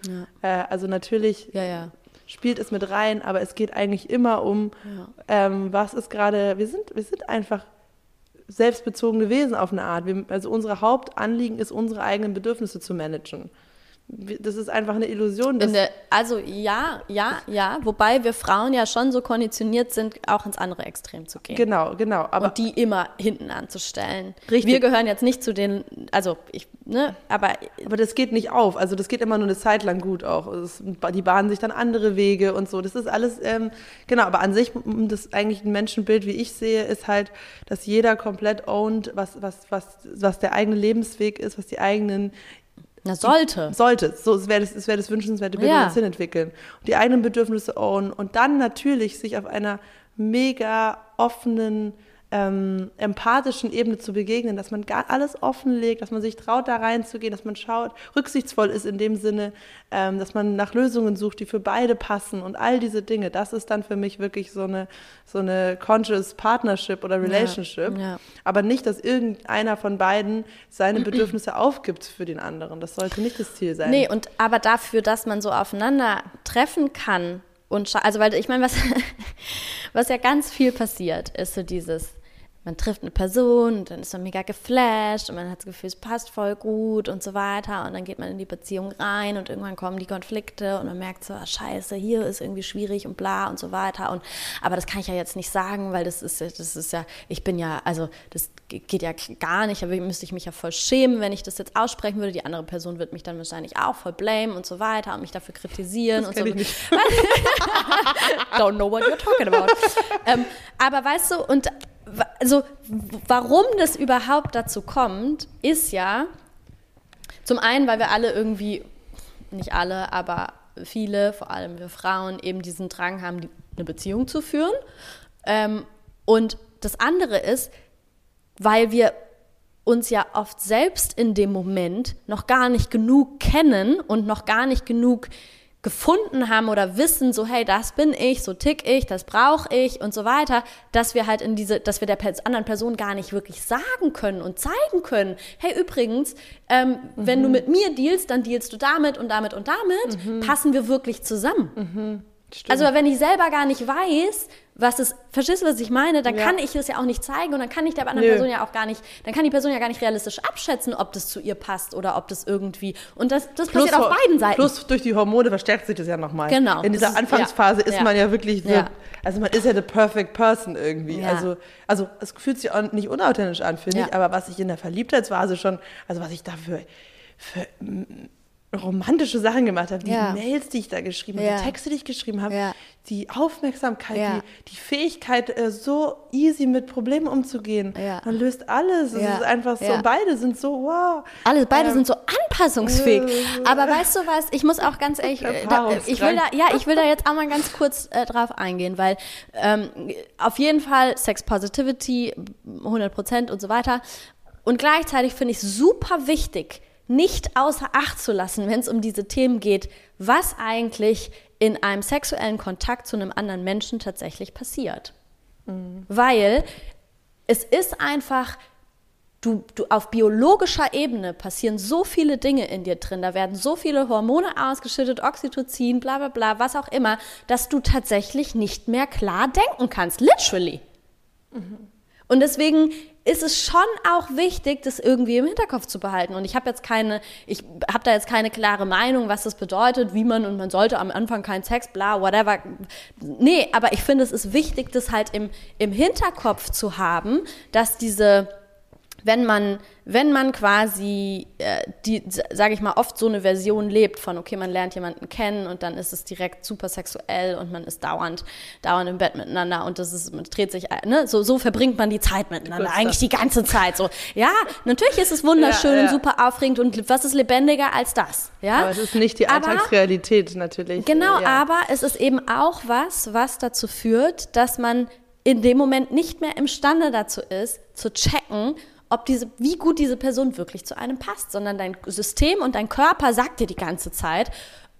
Äh, also natürlich Ja, ja. spielt es mit rein, aber es geht eigentlich immer um, ähm, was ist gerade, wir sind, wir sind einfach selbstbezogene Wesen auf eine Art. Wir, also unser Hauptanliegen ist, unsere eigenen Bedürfnisse zu managen. Das ist einfach eine Illusion. der, also ja, ja, ja. Wobei wir Frauen ja schon so konditioniert sind, auch ins andere Extrem zu gehen. genau, genau. Aber und die immer hinten anzustellen. Richtig. Wir gehören jetzt nicht zu den, also ich, ne, aber Aber das geht nicht auf. Also das geht immer nur eine Zeit lang gut auch. Es, die bahnen sich dann andere Wege und so. Das ist alles, ähm, genau, aber an sich, das eigentlich ein Menschenbild, wie ich sehe, ist halt, dass jeder komplett owned, was, was, was, was der eigene Lebensweg ist, was die eigenen na sollte. sollte. So, es wäre das, es wäre das wünschenswerte Bild, Ja. ja. uns hin entwickeln. Und die eigenen Bedürfnisse ownen und dann natürlich sich auf einer mega offenen ähm, empathischen Ebene zu begegnen, dass man gar alles offenlegt, dass man sich traut, da reinzugehen, dass man schaut, rücksichtsvoll ist in dem Sinne, ähm, dass man nach Lösungen sucht, die für beide passen und all diese Dinge. Das ist dann für mich wirklich so eine, so eine conscious Partnership oder Relationship. Ja, ja. Aber nicht, dass irgendeiner von beiden seine Bedürfnisse aufgibt für den anderen. Das sollte nicht das Ziel sein. Nee, und aber dafür, dass man so aufeinander treffen kann, und also weil ich meine, was, was ja ganz viel passiert, ist so dieses, man trifft eine Person und dann ist man mega geflasht und man hat das Gefühl, es passt voll gut und so weiter. Und dann geht man in die Beziehung rein und irgendwann kommen die Konflikte und man merkt so, ah, scheiße, hier ist irgendwie schwierig und bla und so weiter. Und, aber das kann ich ja jetzt nicht sagen, weil das ist, das ist ja, ich bin ja, also das geht ja gar nicht, aber müsste ich mich ja voll schämen, wenn ich das jetzt aussprechen würde. Die andere Person wird mich dann wahrscheinlich auch voll blamen und so weiter und mich dafür kritisieren das und so. Ich nicht. Don't know what you're talking about. ähm, aber weißt du, und also warum das überhaupt dazu kommt, ist ja zum einen, weil wir alle irgendwie, nicht alle, aber viele, vor allem wir Frauen, eben diesen Drang haben, eine Beziehung zu führen. Ähm, und das andere ist, weil wir uns ja oft selbst in dem Moment noch gar nicht genug kennen und noch gar nicht genug gefunden haben oder wissen, so hey, das bin ich, so tick ich, das brauche ich und so weiter, dass wir halt in diese, dass wir der anderen Person gar nicht wirklich sagen können und zeigen können, hey übrigens, ähm, mhm. wenn du mit mir dealst, dann dealst du damit und damit und damit, mhm. passen wir wirklich zusammen. Mhm. Also wenn ich selber gar nicht weiß, was es, verstehst du, was ich meine? Dann ja. kann ich es ja auch nicht zeigen und dann kann ich der anderen Nö. Person ja auch gar nicht, dann kann die Person ja gar nicht realistisch abschätzen, ob das zu ihr passt oder ob das irgendwie, und das, das plus, passiert auf beiden Seiten. Plus durch die Hormone verstärkt sich das ja nochmal. Genau. In dieser ist, Anfangsphase ja. ist man ja wirklich, so, also man ist ja the perfect person irgendwie. Also, also es fühlt sich auch nicht unauthentisch an, finde ich, aber was ich in der Verliebtheitsphase schon, also was ich dafür für romantische Sachen gemacht habe, die ja. Mails, die ich da geschrieben habe, die Texte, die ich geschrieben habe, ja. die Aufmerksamkeit, ja. die, die, Fähigkeit, äh, so easy mit Problemen umzugehen. Man löst alles. Es ist einfach so, beide sind so, wow. Alle, beide ähm, sind so anpassungsfähig. Äh, Aber weißt du was, ich muss auch ganz ehrlich, äh, da, ich will da, ja, ich will da jetzt auch mal ganz kurz äh, drauf eingehen, weil ähm, auf jeden Fall Sex Positivity, 100 Prozent und so weiter. Und gleichzeitig finde ich super wichtig, nicht außer Acht zu lassen, wenn es um diese Themen geht, was eigentlich in einem sexuellen Kontakt zu einem anderen Menschen tatsächlich passiert. Mhm. Weil es ist einfach, du, du auf biologischer Ebene passieren so viele Dinge in dir drin, da werden so viele Hormone ausgeschüttet, Oxytocin, bla bla bla, was auch immer, dass du tatsächlich nicht mehr klar denken kannst, literally. Mhm. Und deswegen ist es schon auch wichtig, das irgendwie im Hinterkopf zu behalten. Und ich habe jetzt keine, ich habe da jetzt keine klare Meinung, was das bedeutet, wie man und man sollte am Anfang keinen Sex, bla, whatever. Nee, aber ich finde, es ist wichtig, das halt im, im Hinterkopf zu haben, dass diese wenn man, wenn man quasi, äh, die, sage ich mal, oft so eine Version lebt von, okay, man lernt jemanden kennen und dann ist es direkt super sexuell und man ist dauernd, dauernd im Bett miteinander und das ist, man dreht sich, ne, so, so verbringt man die Zeit miteinander, eigentlich die ganze Zeit so. Ja, natürlich ist es wunderschön ja, ja. und super aufregend und was ist lebendiger als das, ja? Aber es ist nicht die Alltagsrealität aber, natürlich. Genau, ja. aber es ist eben auch was, was dazu führt, dass man in dem Moment nicht mehr imstande dazu ist, zu checken, ob diese, wie gut diese Person wirklich zu einem passt, sondern dein System und dein Körper sagt dir die ganze Zeit,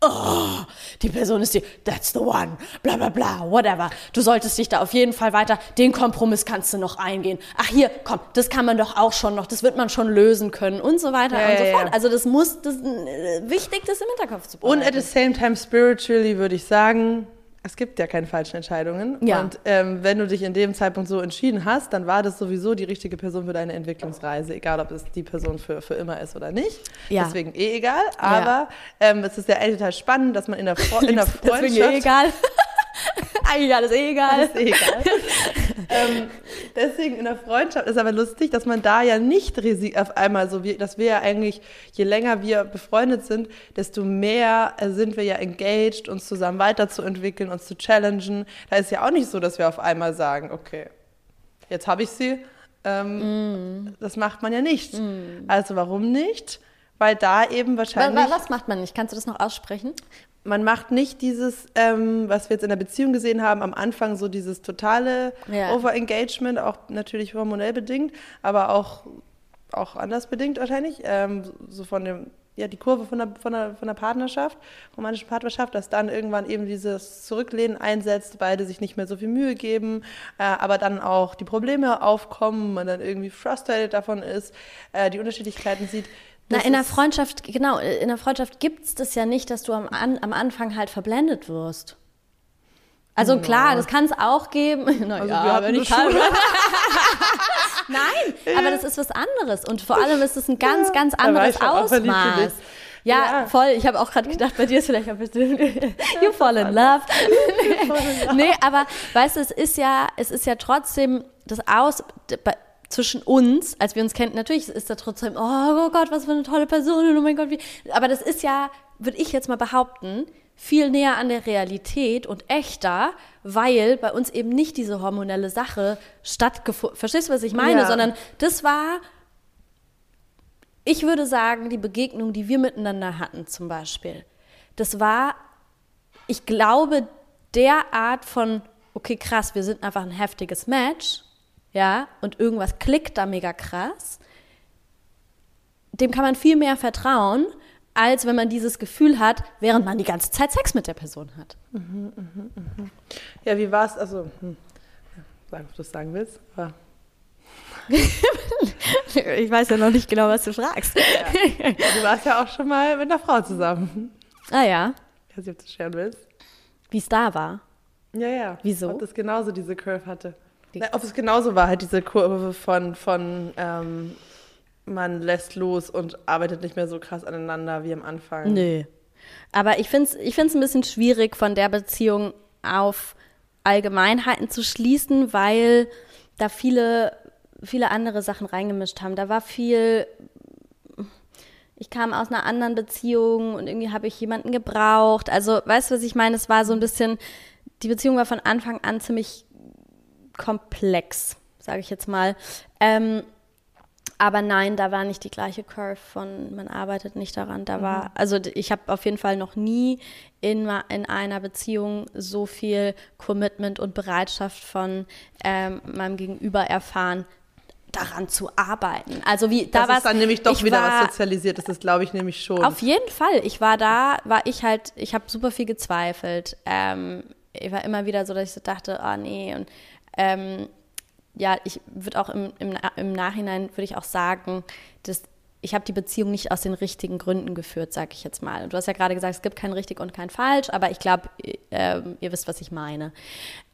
oh, die Person ist die, that's the one, bla bla bla, whatever. Du solltest dich da auf jeden Fall weiter, den Kompromiss kannst du noch eingehen. Ach hier, komm, das kann man doch auch schon noch, das wird man schon lösen können und so weiter ja, und so ja, fort. Ja. Also das muss, das äh, wichtig, das im Hinterkopf zu behalten. Und at the same time spiritually würde ich sagen, es gibt ja keine falschen Entscheidungen. Ja. Und ähm, wenn du dich in dem Zeitpunkt so entschieden hast, dann war das sowieso die richtige Person für deine Entwicklungsreise, egal ob es die Person für, für immer ist oder nicht. Ja. Deswegen eh egal. Aber ja. ähm, es ist ja echt total spannend, dass man in der, Fro in der Freundschaft... Deswegen eh egal. Eigentlich alles eh egal. Alles eh egal. ähm, deswegen in der Freundschaft ist aber lustig, dass man da ja nicht auf einmal so, wie, dass wir ja eigentlich, je länger wir befreundet sind, desto mehr sind wir ja engaged, uns zusammen weiterzuentwickeln, uns zu challengen. Da ist ja auch nicht so, dass wir auf einmal sagen, okay, jetzt habe ich sie. Ähm, mm. Das macht man ja nicht. Mm. Also warum nicht? Weil da eben wahrscheinlich. Was macht man nicht? Kannst du das noch aussprechen? Man macht nicht dieses, ähm, was wir jetzt in der Beziehung gesehen haben, am Anfang so dieses totale Ja. Overengagement, auch natürlich hormonell bedingt, aber auch, auch anders bedingt wahrscheinlich, ähm, so von dem, ja, die Kurve von der, von der, von der Partnerschaft, romantischen Partnerschaft, dass dann irgendwann eben dieses Zurücklehnen einsetzt, beide sich nicht mehr so viel Mühe geben, äh, aber dann auch die Probleme aufkommen, man dann irgendwie frustrated davon ist, äh, die Unterschiedlichkeiten sieht. Na, in der Freundschaft, genau, in der Freundschaft gibt es das ja nicht, dass du am, an, am Anfang halt verblendet wirst. Also klar, das kann es auch geben. Na Also ja, hatten nicht das schon. Nein, aber das ist was anderes. Und vor allem ist es ein ganz, ganz da war anderes ich. Ausmaß. Ja, Ja. voll. Ich habe auch gerade gedacht, bei dir ist vielleicht ein bisschen you fall in love. nee, aber weißt du, es ist ja, es ist ja trotzdem das Aus bei- zwischen uns, als wir uns kennen, natürlich ist da trotzdem, oh Gott, was für eine tolle Person, und oh mein Gott, wie. Aber das ist ja, würde ich jetzt mal behaupten, viel näher an der Realität und echter, weil bei uns eben nicht diese hormonelle Sache stattgefunden. Verstehst du, was ich meine? Ja. Sondern das war ich würde sagen, die Begegnung, die wir miteinander hatten zum Beispiel, das war, ich glaube, der Art von, okay, krass, wir sind einfach ein heftiges Match, ja, und irgendwas klickt da mega krass, dem kann man viel mehr vertrauen, als wenn man dieses Gefühl hat, während man die ganze Zeit Sex mit der Person hat. Ja, wie war es? Also, hm, sag, ob du es sagen willst. Aber, Ich weiß ja noch nicht genau, was du fragst. du warst ja auch schon mal mit einer Frau zusammen. ah ja, Ich weiß nicht, ob du es scheren willst. wie es da war. Ja, ja. Wieso? Ob das genauso diese Curve hatte. Na, ob es genauso war, halt diese Kurve von, von ähm, man lässt los und arbeitet nicht mehr so krass aneinander wie am Anfang. Nö. Aber ich finde es ich find's ein bisschen schwierig, von der Beziehung auf Allgemeinheiten zu schließen, weil da viele, viele andere Sachen reingemischt haben. Da war viel, ich kam aus einer anderen Beziehung und irgendwie habe ich jemanden gebraucht. Also, weißt du, was ich meine? Es war so ein bisschen, die Beziehung war von Anfang an ziemlich komplex, sage ich jetzt mal. Ähm, aber nein, da war nicht die gleiche Curve von, man arbeitet nicht daran. Da war, also ich habe auf jeden Fall noch nie in, in einer Beziehung so viel Commitment und Bereitschaft von ähm, meinem Gegenüber erfahren, daran zu arbeiten. Also wie, da das war ist dann nämlich doch wieder war, was sozialisiert. Das ist, glaube ich, nämlich schon. auf jeden Fall. Ich war da, war ich halt, ich habe super viel gezweifelt. Ähm, ich war immer wieder so, dass ich so dachte, oh nee. Und ähm, ja, ich würde auch im, im, im Nachhinein, würde ich auch sagen, dass ich habe die Beziehung nicht aus den richtigen Gründen geführt, sage ich jetzt mal. Du hast ja gerade gesagt, es gibt kein richtig und kein falsch, aber ich glaube, ähm, ihr wisst, was ich meine.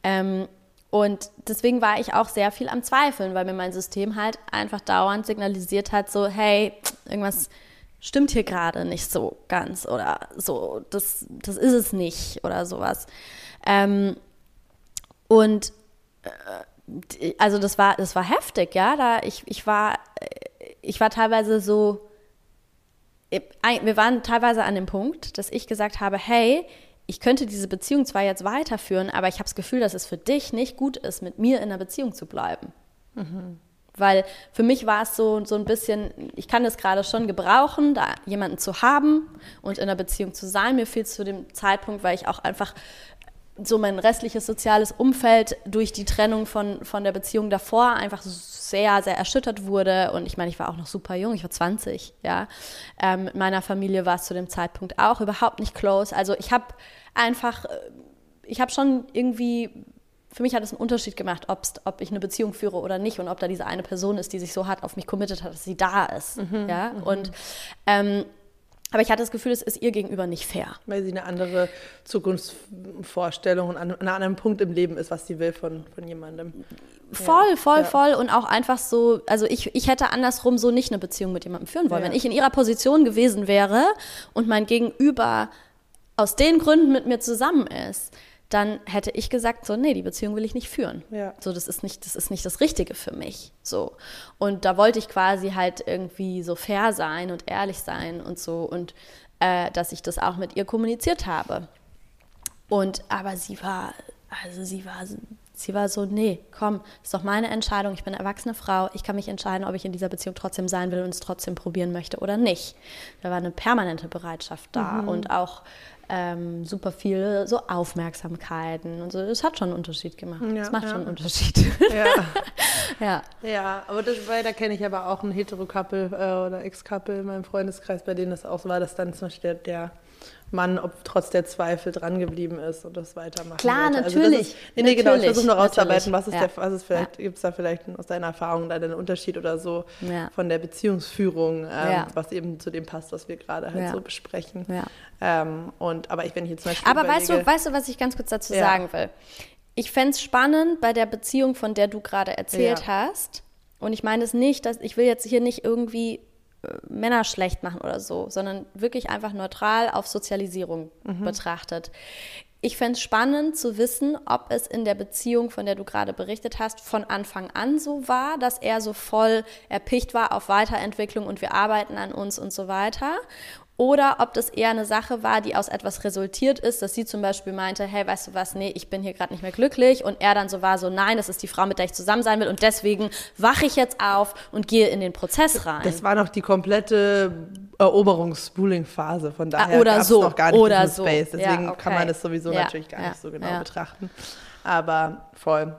Ähm, und deswegen war ich auch sehr viel am Zweifeln, weil mir mein System halt einfach dauernd signalisiert hat, so, hey, irgendwas stimmt hier gerade nicht so ganz oder so, das, das ist es nicht oder sowas. Ähm, und äh, also das war, das war heftig, ja. Da ich, ich war, äh, ich war teilweise so, äh, wir waren teilweise an dem Punkt, dass ich gesagt habe, hey, ich könnte diese Beziehung zwar jetzt weiterführen, aber ich habe das Gefühl, dass es für dich nicht gut ist, mit mir in einer Beziehung zu bleiben. Weil für mich war es so, so ein bisschen, ich kann es gerade schon gebrauchen, da jemanden zu haben und in einer Beziehung zu sein. Mir fiel zu dem Zeitpunkt, weil ich auch einfach so mein restliches soziales Umfeld durch die Trennung von, von der Beziehung davor einfach sehr, sehr erschüttert wurde. Und ich meine, ich war auch noch super jung, ich war 20, ja. Ähm, mit meiner Familie war es zu dem Zeitpunkt auch überhaupt nicht close. Also ich habe einfach, äh, ich habe schon irgendwie, für mich hat es einen Unterschied gemacht, ob's, ob ich eine Beziehung führe oder nicht und ob da diese eine Person ist, die sich so hart auf mich committed hat, dass sie da ist, ja. Und, ähm, aber ich hatte das Gefühl, es ist ihr gegenüber nicht fair. weil sie eine andere Zukunftsvorstellung und an an einem anderen Punkt im Leben ist, was sie will von, von jemandem. Voll, voll, ja. voll. Und auch einfach so, also ich, ich hätte andersrum so nicht eine Beziehung mit jemandem führen wollen. Ja. Wenn ich in ihrer Position gewesen wäre und mein Gegenüber aus den Gründen mit mir zusammen ist, dann hätte ich gesagt, so, nee, die Beziehung will ich nicht führen. Ja. So, das ist nicht, das ist nicht das Richtige für mich. So. Und da wollte ich quasi halt irgendwie so fair sein und ehrlich sein und so und äh, dass ich das auch mit ihr kommuniziert habe. Und aber sie war, also sie war, sie war so, nee, komm, ist doch meine Entscheidung. Ich bin eine erwachsene Frau. Ich kann mich entscheiden, ob ich in dieser Beziehung trotzdem sein will und es trotzdem probieren möchte oder nicht. Da war eine permanente Bereitschaft da und auch ähm, super viele so Aufmerksamkeiten und so. Das hat schon einen Unterschied gemacht. Ja, das macht ja. schon einen Unterschied. Ja. ja. Ja, aber das, weil da kenne ich aber auch ein Hetero-Couple äh, oder Ex-Couple in meinem Freundeskreis, bei denen das auch so war, dass dann zum Beispiel der, der Mann, ob trotz der Zweifel dran geblieben ist und das weitermachen Klar, wollte. Also natürlich. das ist, nee, nee, genau. Ich Natürlich, versuche noch rauszuarbeiten, was ist natürlich. der, was ist vielleicht, gibt es da vielleicht aus deiner Erfahrung da einen Unterschied oder so Ja. von der Beziehungsführung, ähm, Ja. was eben zu dem passt, was wir gerade halt Ja. so besprechen. Ja. Ähm, und aber ich, wenn ich jetzt zum Beispiel Aber weißt du, weißt du, was ich ganz kurz dazu Ja. sagen will? Ich fände es spannend bei der Beziehung, von der du gerade erzählt Ja. hast. Und ich meine es nicht, dass ich will jetzt hier nicht irgendwie Männer schlecht machen oder so, sondern wirklich einfach neutral auf Sozialisierung Mhm. betrachtet. Ich fände es spannend zu wissen, ob es in der Beziehung, von der du gerade berichtet hast, von Anfang an so war, dass er so voll erpicht war auf Weiterentwicklung und wir arbeiten an uns und so weiter. Oder ob das eher eine Sache war, die aus etwas resultiert ist, dass sie zum Beispiel meinte, hey, weißt du was, nee, ich bin hier gerade nicht mehr glücklich. Und er dann so war, so nein, das ist die Frau, mit der ich zusammen sein will. Und deswegen wache ich jetzt auf und gehe in den Prozess rein. Das war noch die komplette Eroberungs-Spooling-Phase, von daher Ah, oder so, noch gar nicht oder so. Space. Deswegen Ja, kann okay. man das sowieso Ja, natürlich gar ja, nicht so genau betrachten. Aber voll.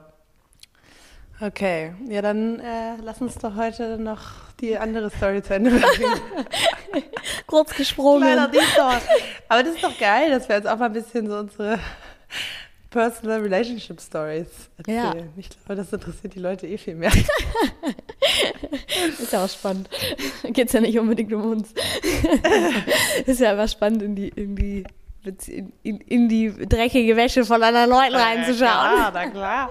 Okay, ja dann äh, lass uns doch heute noch die andere Story zu Ende bringen. kurz gesprungen. Kleiner Detour. Aber das ist doch geil, dass wir jetzt auch mal ein bisschen so unsere Personal Relationship Stories Ja. erzählen. Ich glaube, das interessiert die Leute eh viel mehr. Ist ja auch spannend. Geht es ja nicht unbedingt um uns. ist ja einfach spannend, in die, in die, in, in die dreckige Wäsche von anderen Leuten reinzuschauen. Ja, na klar.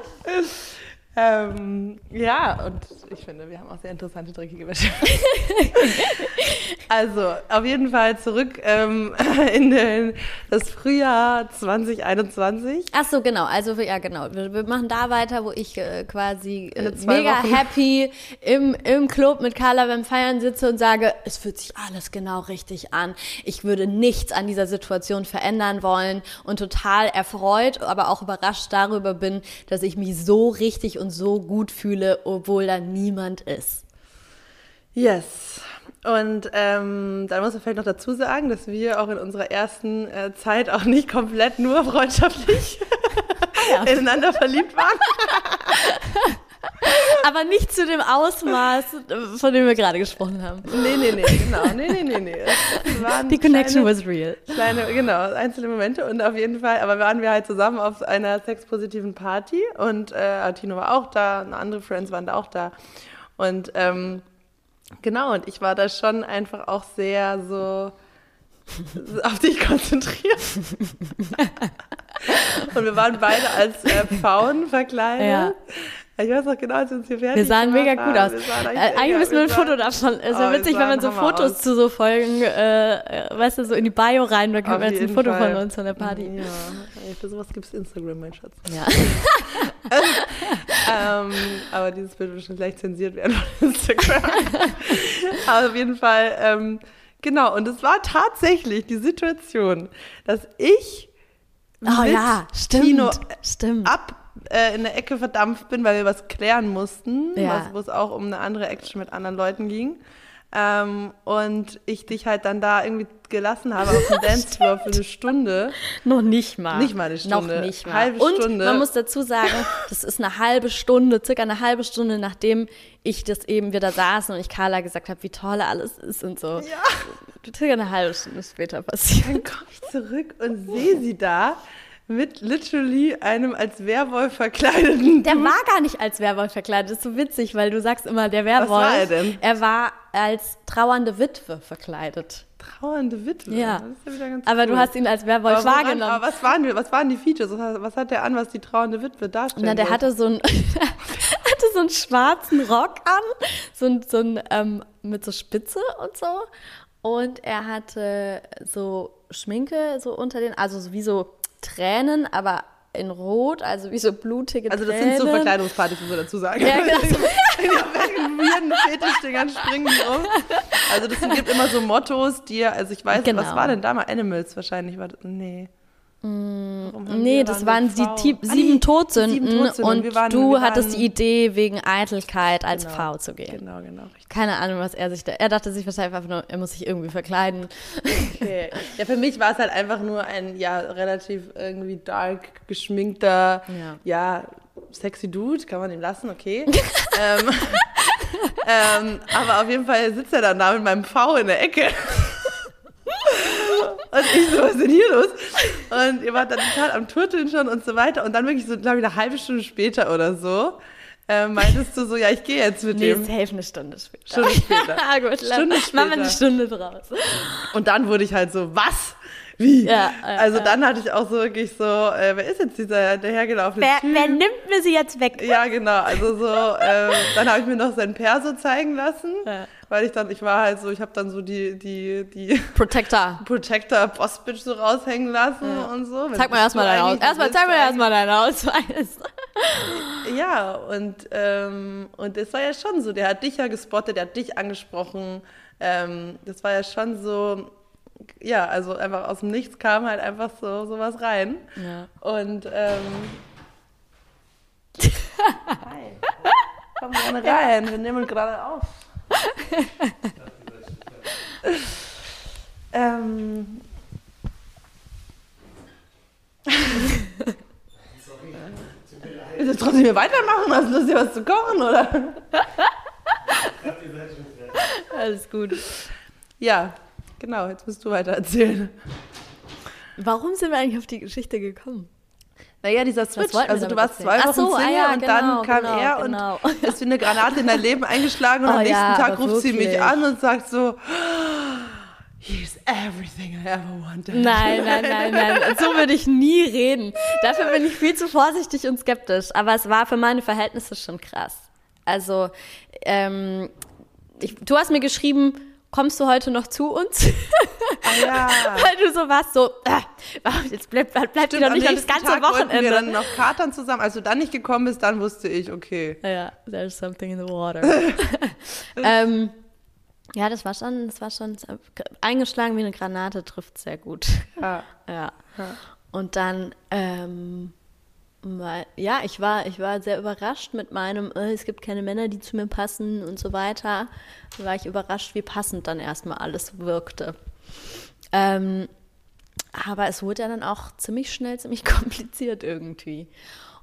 Ähm, ja, und ich finde, wir haben auch sehr interessante dreckige Wäsche. also, auf jeden Fall zurück ähm, in den, das Frühjahr 2021. Ach so, genau. Also, ja, genau. Wir, wir machen da weiter, wo ich äh, quasi äh, mega Wochen. happy im, im Club mit Carla beim Feiern sitze und sage, es fühlt sich alles genau richtig an. Ich würde nichts an dieser Situation verändern wollen und total erfreut, aber auch überrascht darüber bin, dass ich mich so richtig und so gut fühle, obwohl da niemand ist. Yes. Und ähm, dann muss man vielleicht noch dazu sagen, dass wir auch in unserer ersten äh, Zeit auch nicht komplett nur freundschaftlich ineinander verliebt waren. Aber nicht zu dem Ausmaß, von dem wir gerade gesprochen haben. Nee, nee, nee, genau. Nee, nee, nee, nee. Die Connection kleine- was real. Kleine, genau, einzelne Momente und auf jeden Fall, aber waren wir halt zusammen auf einer sexpositiven Party und äh, Tino war auch da, und andere Friends waren da auch da und ähm, genau, und ich war da schon einfach auch sehr so auf dich konzentriert. und wir waren beide als äh, Pfauen verkleidet. Ja. Ich weiß noch genau, als wir uns hier fertig Wir sahen mega gut haben. aus. Äh, eigentlich müssen wir ein Foto davon. Es Oh, wäre wir witzig, wenn man so Fotos aus. zu so Folgen, äh, weißt du, so in die Bio rein, da können wir jetzt ein Foto Fall. von uns von der Party. Ja, ey, für sowas gibt es Instagram, mein Schatz. Ja. ähm, aber dieses Bild wird schon gleich zensiert werden von Instagram. aber auf jeden Fall, ähm, genau. Und es war tatsächlich die Situation, dass ich Oh mit ja, stimmt. Tino stimmt. ab äh, in der Ecke verdampft bin, weil wir was klären mussten, Ja. was, wo es auch um eine andere Action mit anderen Leuten ging. Ähm, und ich dich halt dann da irgendwie gelassen habe auf dem Dancefloor für eine Stunde. Noch nicht mal. Nicht mal eine Stunde. Noch nicht mal. Halbe Und Stunde. man muss dazu sagen, das ist eine halbe Stunde, circa eine halbe Stunde, nachdem ich das eben wieder saßen und ich Carla gesagt habe, wie toll alles ist und so. Ja. Circa eine halbe Stunde später passiert. Dann komme ich zurück und sehe sie da mit literally einem als Werwolf verkleideten. Der war gar nicht als Werwolf verkleidet. Das ist so witzig, weil du sagst immer, der Werwolf. war er denn? Er war als trauernde Witwe verkleidet. Trauernde Witwe. Ja. Das ist ja wieder ganz Aber cool. du hast ihn als Werwolf aber woran- wahrgenommen. Aber was waren, die- was waren die Features? Was hat, was der an, was die trauernde Witwe darstellt? Na, der hatte so einen, hatte so einen schwarzen Rock an, so ein, so ein ähm, mit so Spitze und so. Und er hatte so Schminke so unter den, also so wie so Tränen, aber in Rot, also wie so blutige Also das Tränen. sind so Verkleidungspartys, muss man dazu sagen. Ja, genau. In Fetischdingern springen die rum. Also das gibt immer so Mottos, die, also ich weiß, Genau. was war denn da mal? Animals wahrscheinlich. War, das- nee. Nee, das waren die Ti- sieben Ah, Todsünden, sieben Todsünden. und waren- du wir hattest waren- die Idee, wegen Eitelkeit als Genau. Frau zu gehen. Genau, genau. Richtig. Keine Ahnung, was er sich da. Er dachte sich wahrscheinlich einfach nur, er muss sich irgendwie verkleiden. Okay. Ja, für mich war es halt einfach nur ein ja relativ irgendwie dark geschminkter, Ja. ja, sexy Dude, kann man ihm lassen, okay. ähm, ähm, aber auf jeden Fall sitzt er dann da mit meinem V in der Ecke. Und ich so, was ist denn hier los? Und ihr wart dann total am Turteln schon und so weiter. Und dann wirklich so, glaube ich, eine halbe Stunde später oder so, äh, meintest du so, ja, ich gehe jetzt mit Nee, dem. safe eine Stunde später. Stunde später. gut, Stunde Machen wir eine später. Stunde draus. Und dann wurde ich halt so, was? Wie? Ja, ja, also dann hatte ich auch so wirklich so, äh, wer ist jetzt dieser dahergelaufene Wer, Typ? wer nimmt mir sie jetzt weg? Ja, genau. Also so, ähm, dann habe ich mir noch sein Perso zeigen lassen, Ja. weil ich dann, ich war halt so, ich habe dann so die, die, die Protector. Protector Boss Bitch so raushängen lassen Ja. und so. Zeig mal erstmal dein Aus. Erstmal, zeig mir erstmal deinen Ausweis. Ja, und, ähm, und das war ja schon so, der hat dich ja gespottet, der hat dich angesprochen. Ähm, das war ja schon so, ja, also einfach aus dem Nichts kam halt einfach so sowas rein. Ja. Und ähm, Hi. Komm gerne rein, wir nehmen gerade auf. ähm, Willst du trotzdem hier weitermachen? Hast du Lust, dir was zu kochen, oder? Alles gut. Ja, genau, jetzt musst du weiter erzählen. Warum sind wir eigentlich auf die Geschichte gekommen? Naja, dieser Switch, also du warst zwei? Wochen so, ah Single ja, und genau, dann kam genau, er genau. und ist wie eine Granate in dein Leben eingeschlagen und Oh am nächsten ja, Tag ruft sie mich wirklich. an und sagt so, he's everything I ever wanted. Nein, nein, nein, nein. So würde ich nie reden. Dafür bin ich viel zu vorsichtig und skeptisch. Aber es war für meine Verhältnisse schon krass. Also, ähm, ich, du hast mir geschrieben, kommst du heute noch zu uns? Ah, ja. Weil du so warst, so, äh, jetzt bleibt, bleibt die Stimmt, doch am nicht noch das ganze Tag wollten wir Wochenende. dann noch Katern zusammen. Als du dann nicht gekommen bist, dann wusste ich, okay. Ja, there's something in the water. ähm, ja, das war schon, das war schon eingeschlagen wie eine Granate, trifft sehr gut. Ja. Ja. Ja. Und dann, ähm, ja, ich war, ich war sehr überrascht mit meinem, äh, es gibt keine Männer, die zu mir passen und so weiter. Da war ich überrascht, wie passend dann erstmal alles wirkte. Ähm, aber es wurde ja dann auch ziemlich schnell, ziemlich kompliziert irgendwie.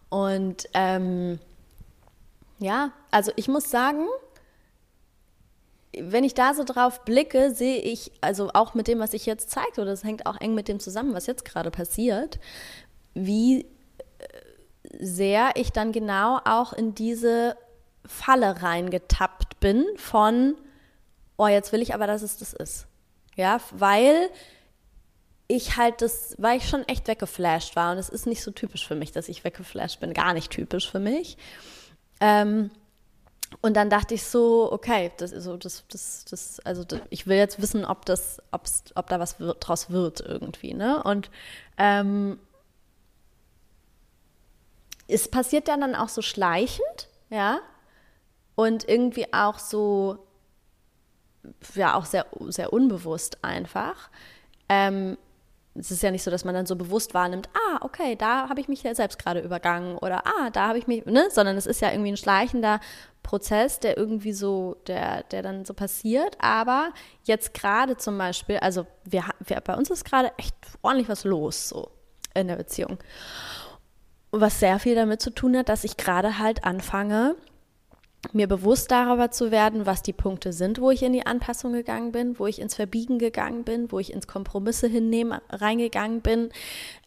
Und ähm, ja, also ich muss sagen, wenn ich da so drauf blicke, sehe ich, also auch mit dem, was ich jetzt zeige, oder das hängt auch eng mit dem zusammen, was jetzt gerade passiert, wie sehr ich dann genau auch in diese Falle reingetappt bin von, oh, jetzt will ich aber, dass es das ist. Ja, weil ich halt das, weil ich schon echt weggeflasht war und es ist nicht so typisch für mich, dass ich weggeflasht bin, gar nicht typisch für mich. Ähm, und dann dachte ich so, okay, das so, das, das, das, also das, ich will jetzt wissen, ob das, ob da was wird, draus wird irgendwie, ne? Und ähm, es passiert dann dann auch so schleichend, ja, und irgendwie auch so, ja, auch sehr, sehr unbewusst einfach. Ähm, es ist ja nicht so, dass man dann so bewusst wahrnimmt, ah, okay, da habe ich mich ja selbst gerade übergangen oder ah, da habe ich mich, ne, sondern es ist ja irgendwie ein schleichender Prozess, der irgendwie so, der, der dann so passiert. Aber jetzt gerade zum Beispiel, also wir, wir, bei uns ist gerade echt ordentlich was los so in der Beziehung. Was sehr viel damit zu tun hat, dass ich gerade halt anfange, mir bewusst darüber zu werden, was die Punkte sind, wo ich in die Anpassung gegangen bin, wo ich ins Verbiegen gegangen bin, wo ich ins Kompromisse hinnehmen reingegangen bin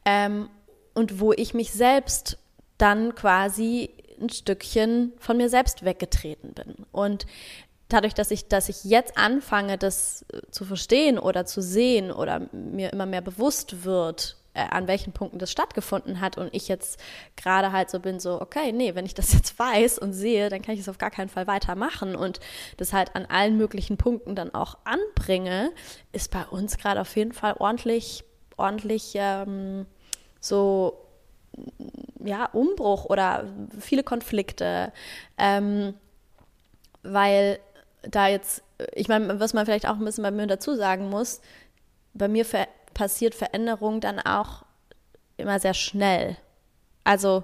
ähm, und wo ich mich selbst dann quasi ein Stückchen von mir selbst weggetreten bin. Und dadurch, dass ich, dass ich jetzt anfange, das äh, zu verstehen oder zu sehen oder mir immer mehr bewusst wird, äh, an welchen Punkten das stattgefunden hat und ich jetzt gerade halt so bin, so, okay, nee, wenn ich das jetzt weiß und sehe, dann kann ich es auf gar keinen Fall weitermachen und das halt an allen möglichen Punkten dann auch anbringe, ist bei uns gerade auf jeden Fall ordentlich, ordentlich ähm, so ja, Umbruch oder viele Konflikte, ähm, weil da jetzt, ich meine, was man vielleicht auch ein bisschen bei mir dazu sagen muss, bei mir ver passiert Veränderung dann auch immer sehr schnell. Also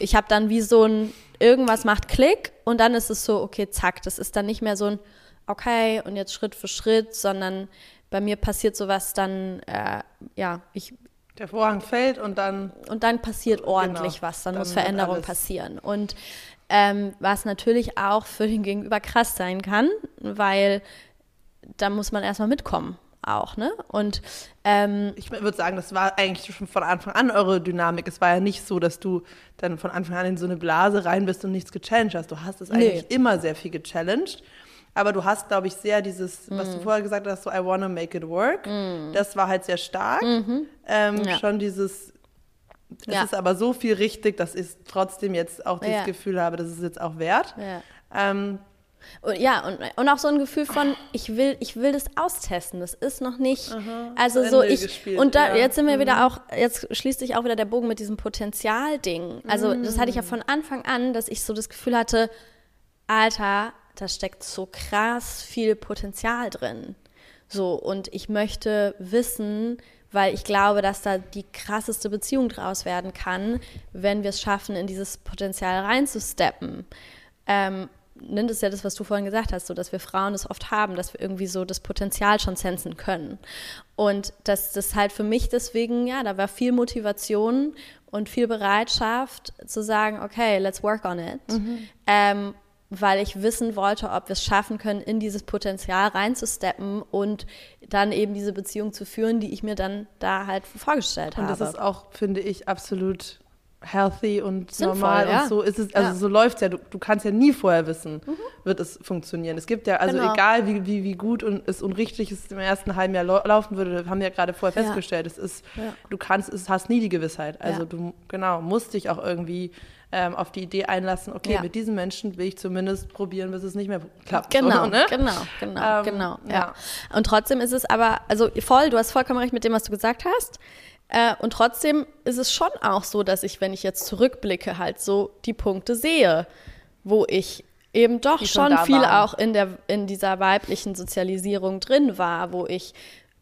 ich habe dann wie so ein, irgendwas macht Klick und dann ist es so, okay, zack, das ist dann nicht mehr so ein, okay, und jetzt Schritt für Schritt, sondern bei mir passiert sowas dann, äh, ja, ich. Der Vorhang fällt und dann. Und dann passiert ordentlich genau, was, dann, dann muss Veränderung passieren. Und ähm, was natürlich auch für den Gegenüber krass sein kann, weil da muss man erstmal mitkommen auch, ne? Und ähm, ich würde sagen, das war eigentlich schon von Anfang an eure Dynamik. Es war ja nicht so, dass du dann von Anfang an in so eine Blase rein bist und nichts gechallenged hast. Du hast es eigentlich nee. immer sehr viel gechallenged. Aber du hast, glaube ich, sehr dieses, mm. was du mm. vorher gesagt hast, so I wanna make it work. Mm. Das war halt sehr stark. -hmm. Ähm, ja. Schon dieses, es ja. ist aber so viel richtig, dass ich trotzdem jetzt auch ja. Gefühl habe, das ist jetzt auch wert. Ähm, und, ja, und, und auch so ein Gefühl von, ich will, ich will das austesten. Das ist noch nicht. Aha, also so ich. Gespielt, und da, ja. jetzt sind wir mhm. wieder auch, jetzt schließt sich auch wieder der Bogen mit diesem Potenzialding. Also, mhm. das hatte ich ja von Anfang an, dass ich so das Gefühl hatte, Alter, da steckt so krass viel Potenzial drin. So, und ich möchte wissen, weil ich glaube, dass da die krasseste Beziehung draus werden kann, wenn wir es schaffen, in dieses Potenzial reinzusteppen. Ähm, nimmt es ja das, was du vorhin gesagt hast, so dass wir Frauen das oft haben, dass wir irgendwie so das Potenzial schon sensen können. Und dass das halt für mich deswegen, ja, da war viel Motivation und viel Bereitschaft zu sagen, okay, let's work on it. Mhm. Ähm, weil ich wissen wollte, ob wir es schaffen können, in dieses Potenzial reinzusteppen und dann eben diese Beziehung zu führen, die ich mir dann da halt vorgestellt habe. Und das ist auch, finde ich, absolut healthy und Sinnvoll, normal ja. und so ist es, also ja. so läuft es ja. Du, du, kannst ja nie vorher wissen, mhm. wird es funktionieren. Es gibt ja, also genau. egal wie, wie, wie gut und es und richtig es im ersten halben Jahr laufen würde, haben wir ja gerade vorher ja. festgestellt, es ist, du kannst, es hast nie die Gewissheit. Also du, genau, musst dich auch irgendwie ähm, auf die Idee einlassen, okay, mit diesen Menschen will ich zumindest probieren, bis es nicht mehr klappt. Genau, so, ne? genau, genau, ähm, genau. Ja. Und trotzdem ist es aber, also voll, du hast vollkommen recht mit dem, was du gesagt hast. Äh, und trotzdem ist es schon auch so, dass ich, wenn ich jetzt zurückblicke, halt so die Punkte sehe, wo ich eben doch die schon viel waren. auch in, der, in dieser weiblichen Sozialisierung drin war, wo ich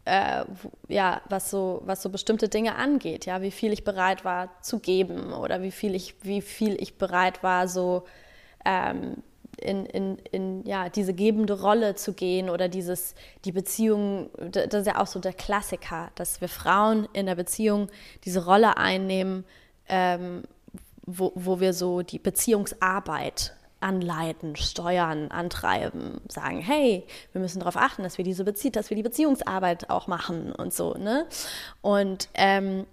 äh, ja, was so, was so bestimmte Dinge angeht, ja, wie viel ich bereit war zu geben oder wie viel ich, wie viel ich bereit war, so ähm, in, in, in ja, diese gebende Rolle zu gehen oder dieses, die Beziehung, das ist ja auch so der Klassiker, dass wir Frauen in der Beziehung diese Rolle einnehmen, ähm, wo, wo wir so die Beziehungsarbeit anleiten, steuern, antreiben, sagen, hey, wir müssen darauf achten, dass wir diese Bezie dass wir die Beziehungsarbeit auch machen und so, ne? Und ähm,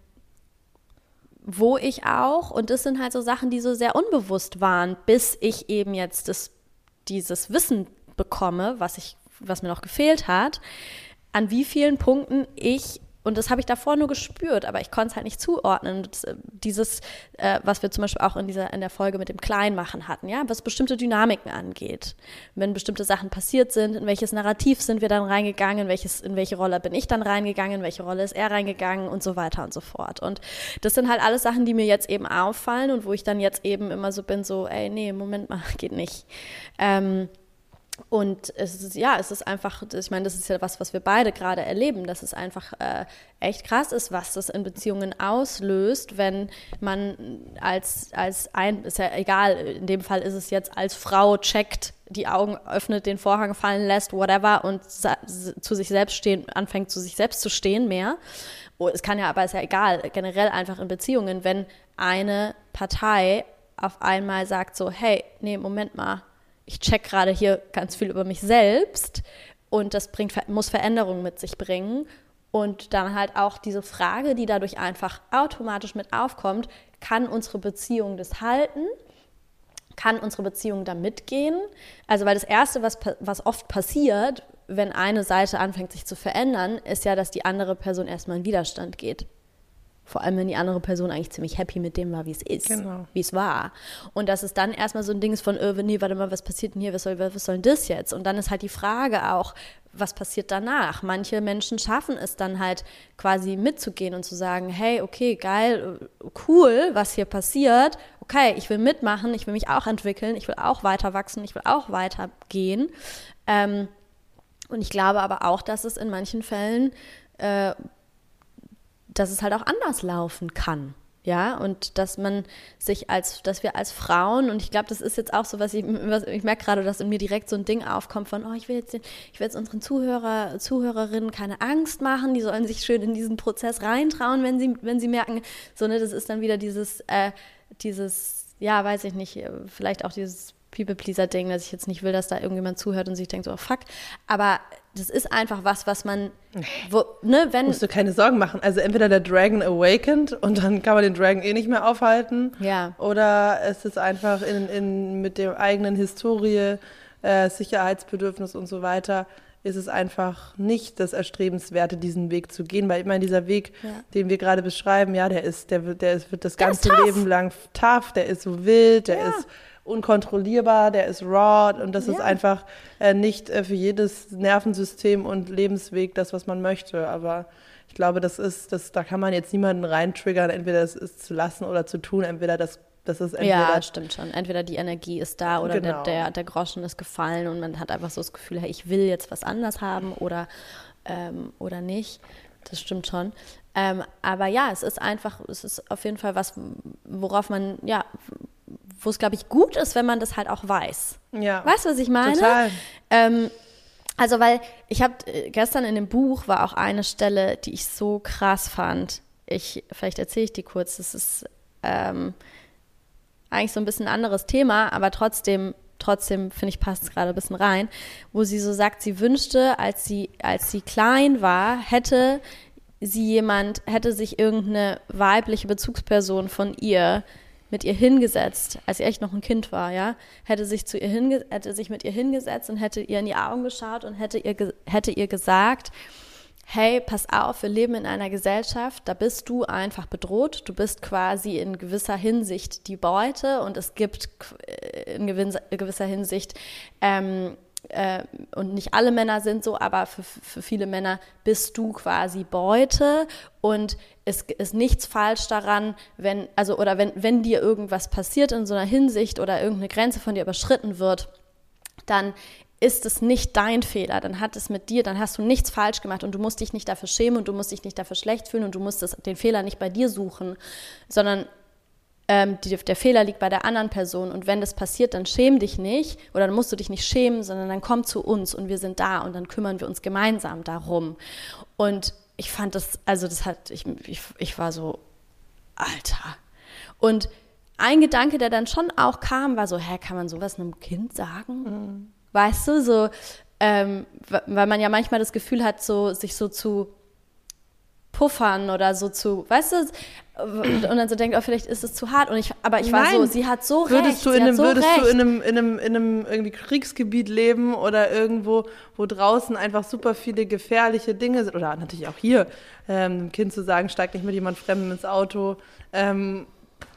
wo ich auch, und das sind halt so Sachen, die so sehr unbewusst waren, bis ich eben jetzt das, dieses Wissen bekomme, was, ich, was mir noch gefehlt hat, an wie vielen Punkten ich und das habe ich davor nur gespürt, aber ich konnte es halt nicht zuordnen. Das, äh, dieses, äh, was wir zum Beispiel auch in, dieser, in der Folge mit dem Kleinmachen hatten, ja, was bestimmte Dynamiken angeht. Wenn bestimmte Sachen passiert sind, in welches Narrativ sind wir dann reingegangen, in, welches, in welche Rolle bin ich dann reingegangen, in welche Rolle ist er reingegangen und so weiter und so fort. Und das sind halt alles Sachen, die mir jetzt eben auffallen und wo ich dann jetzt eben immer so bin, so, ey, nee, Moment mal, geht nicht. Ähm, und es ist, ja, es ist einfach, ich meine, das ist ja was, was wir beide gerade erleben, dass es einfach äh, echt krass ist, was das in Beziehungen auslöst, wenn man als, als ein, ist ja egal, in dem Fall ist es jetzt als Frau checkt, die Augen öffnet, den Vorhang fallen lässt, whatever, und zu sich selbst stehen, anfängt zu sich selbst zu stehen mehr. Oh, es kann ja, aber ist ja egal, generell einfach in Beziehungen, wenn eine Partei auf einmal sagt so, hey, nee, Moment mal, ich check gerade hier ganz viel über mich selbst und das bringt, muss Veränderungen mit sich bringen. Und dann halt auch diese Frage, die dadurch einfach automatisch mit aufkommt, kann unsere Beziehung das halten? Kann unsere Beziehung da mitgehen? Also, weil das Erste, was, was oft passiert, wenn eine Seite anfängt sich zu verändern, ist ja, dass die andere Person erstmal in Widerstand geht. Vor allem, wenn die andere Person eigentlich ziemlich happy mit dem war, wie es ist, genau. wie es war. Und dass es dann erstmal so ein Ding ist von, äh, nee, warte mal, was passiert denn hier, was soll, was soll denn das jetzt? Und dann ist halt die Frage auch, was passiert danach? Manche Menschen schaffen es dann halt quasi mitzugehen und zu sagen, hey, okay, geil, cool, was hier passiert. Okay, ich will mitmachen, ich will mich auch entwickeln, ich will auch weiter wachsen, ich will auch weitergehen. Ähm, und ich glaube aber auch, dass es in manchen Fällen äh, dass es halt auch anders laufen kann. Ja, und dass man sich als, dass wir als Frauen, und ich glaube, das ist jetzt auch so, was ich, was, ich merke gerade, dass in mir direkt so ein Ding aufkommt von, oh, ich will jetzt, ich will jetzt unseren Zuhörer, Zuhörerinnen keine Angst machen, die sollen sich schön in diesen Prozess reintrauen, wenn sie, wenn sie merken, so, ne, das ist dann wieder dieses, äh, dieses, ja, weiß ich nicht, vielleicht auch dieses People-Pleaser-Ding, dass ich jetzt nicht will, dass da irgendjemand zuhört und sich denkt, oh, fuck. Aber das ist einfach was, was man, wo, ne, wenn. Musst du keine Sorgen machen. Also entweder der Dragon awakened und dann kann man den Dragon eh nicht mehr aufhalten. Ja. Oder es ist einfach in, in, mit der eigenen Historie, äh, Sicherheitsbedürfnis und so weiter, ist es einfach nicht das Erstrebenswerte, diesen Weg zu gehen. Weil ich meine, dieser Weg, ja. den wir gerade beschreiben, ja, der ist, der wird, der ist, wird das der ganze Leben lang tough, der ist so wild, der ja. ist unkontrollierbar, der ist raw und das ja. ist einfach äh, nicht äh, für jedes Nervensystem und Lebensweg das, was man möchte. Aber ich glaube, das ist, das, da kann man jetzt niemanden reintriggern, entweder das ist zu lassen oder zu tun, entweder das das ist entweder ja, stimmt schon. Entweder die Energie ist da oder genau. der, der, der, Groschen ist gefallen und man hat einfach so das Gefühl, hey, ich will jetzt was anders haben oder, ähm, oder nicht. Das stimmt schon. Ähm, aber ja, es ist einfach, es ist auf jeden Fall was, worauf man, ja, wo es, glaube ich, gut ist, wenn man das halt auch weiß. Ja. Weißt du, was ich meine? Total. Ähm, also, weil ich habe äh, gestern in dem Buch war auch eine Stelle, die ich so krass fand. Ich, vielleicht erzähle ich die kurz. Das ist ähm, eigentlich so ein bisschen ein anderes Thema, aber trotzdem, trotzdem finde ich, passt es gerade ein bisschen rein, wo sie so sagt, sie wünschte, als sie, als sie klein war, hätte sie jemand, hätte sich irgendeine weibliche Bezugsperson von ihr mit ihr hingesetzt, als sie echt noch ein Kind war, ja, hätte sich zu ihr hätte sich mit ihr hingesetzt und hätte ihr in die Augen geschaut und hätte ihr, hätte ihr gesagt, hey, pass auf, wir leben in einer Gesellschaft, da bist du einfach bedroht, du bist quasi in gewisser Hinsicht die Beute und es gibt äh, in gewisser Hinsicht ähm, äh, und nicht alle Männer sind so, aber für, für viele Männer bist du quasi Beute und es ist nichts falsch daran, wenn, also oder wenn, wenn dir irgendwas passiert in so einer Hinsicht oder irgendeine Grenze von dir überschritten wird, dann ist es nicht dein Fehler, dann hat es mit dir, dann hast du nichts falsch gemacht und du musst dich nicht dafür schämen und du musst dich nicht dafür schlecht fühlen und du musst das, den Fehler nicht bei dir suchen, sondern ähm, die, der Fehler liegt bei der anderen Person. Und wenn das passiert, dann schäm dich nicht oder dann musst du dich nicht schämen, sondern dann komm zu uns und wir sind da und dann kümmern wir uns gemeinsam darum. Und ich fand das, also das hat, ich, ich, ich war so, Alter. Und ein Gedanke, der dann schon auch kam, war so, hä, kann man sowas einem Kind sagen? Mhm. Weißt du, so, ähm, weil man ja manchmal das Gefühl hat, so, sich so zu puffern oder so zu, weißt du, und dann so denkt, oh, vielleicht ist es zu hart. Und ich, aber ich war Nein. so, sie hat so würdest recht. Du in einem, so würdest recht. du in einem, in, einem, in einem irgendwie Kriegsgebiet leben oder irgendwo, wo draußen einfach super viele gefährliche Dinge sind, oder natürlich auch hier, ähm, einem Kind zu sagen, steig nicht mit jemand Fremdem ins Auto, ähm,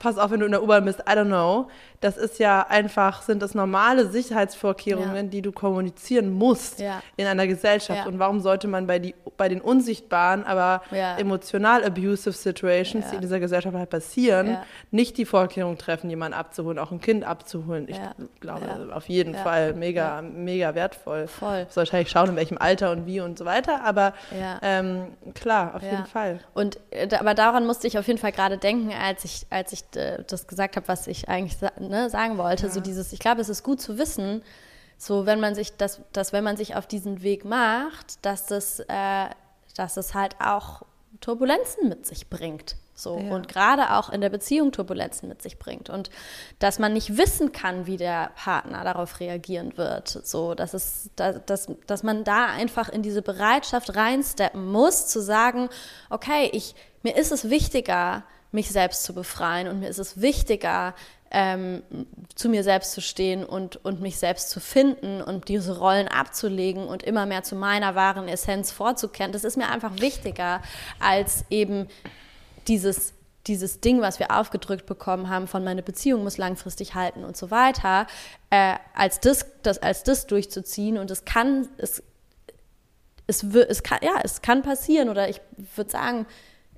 pass auf, wenn du in der U-Bahn bist, I don't know. Das ist ja einfach, sind das normale Sicherheitsvorkehrungen, ja. die du kommunizieren musst ja. in einer Gesellschaft. Ja. Und warum sollte man bei, die, bei den unsichtbaren, aber emotional abusive Situations, die in dieser Gesellschaft halt passieren, nicht die Vorkehrung treffen, jemanden abzuholen, auch ein Kind abzuholen? Ich glaube, auf jeden Fall mega, mega wertvoll. Voll. Du wahrscheinlich schauen, in welchem Alter und wie und so weiter, aber ähm, klar, auf jeden Fall. Und äh, aber daran musste ich auf jeden Fall gerade denken, als ich, als ich äh, das gesagt habe, was ich eigentlich ne, sagen wollte. Ja. So dieses, ich glaube, es ist gut zu wissen, so wenn man sich das, dass wenn man sich auf diesen Weg macht, dass das, äh, dass es halt auch Turbulenzen mit sich bringt. So ja. und gerade auch in der Beziehung Turbulenzen mit sich bringt und dass man nicht wissen kann, wie der Partner darauf reagieren wird. So, dass es, dass, dass, dass man da einfach in diese Bereitschaft reinsteppen muss, zu sagen, okay, ich, mir ist es wichtiger, mich selbst zu befreien und mir ist es wichtiger, ähm, zu mir selbst zu stehen und, und mich selbst zu finden und diese Rollen abzulegen und immer mehr zu meiner wahren Essenz vorzukehren. Das ist mir einfach wichtiger als eben dieses dieses Ding, was wir aufgedrückt bekommen haben, von meine Beziehung muss langfristig halten und so weiter, äh, als, das, das, als das durchzuziehen. Und es kann, es, es, es kann, ja, es kann passieren oder ich würde sagen,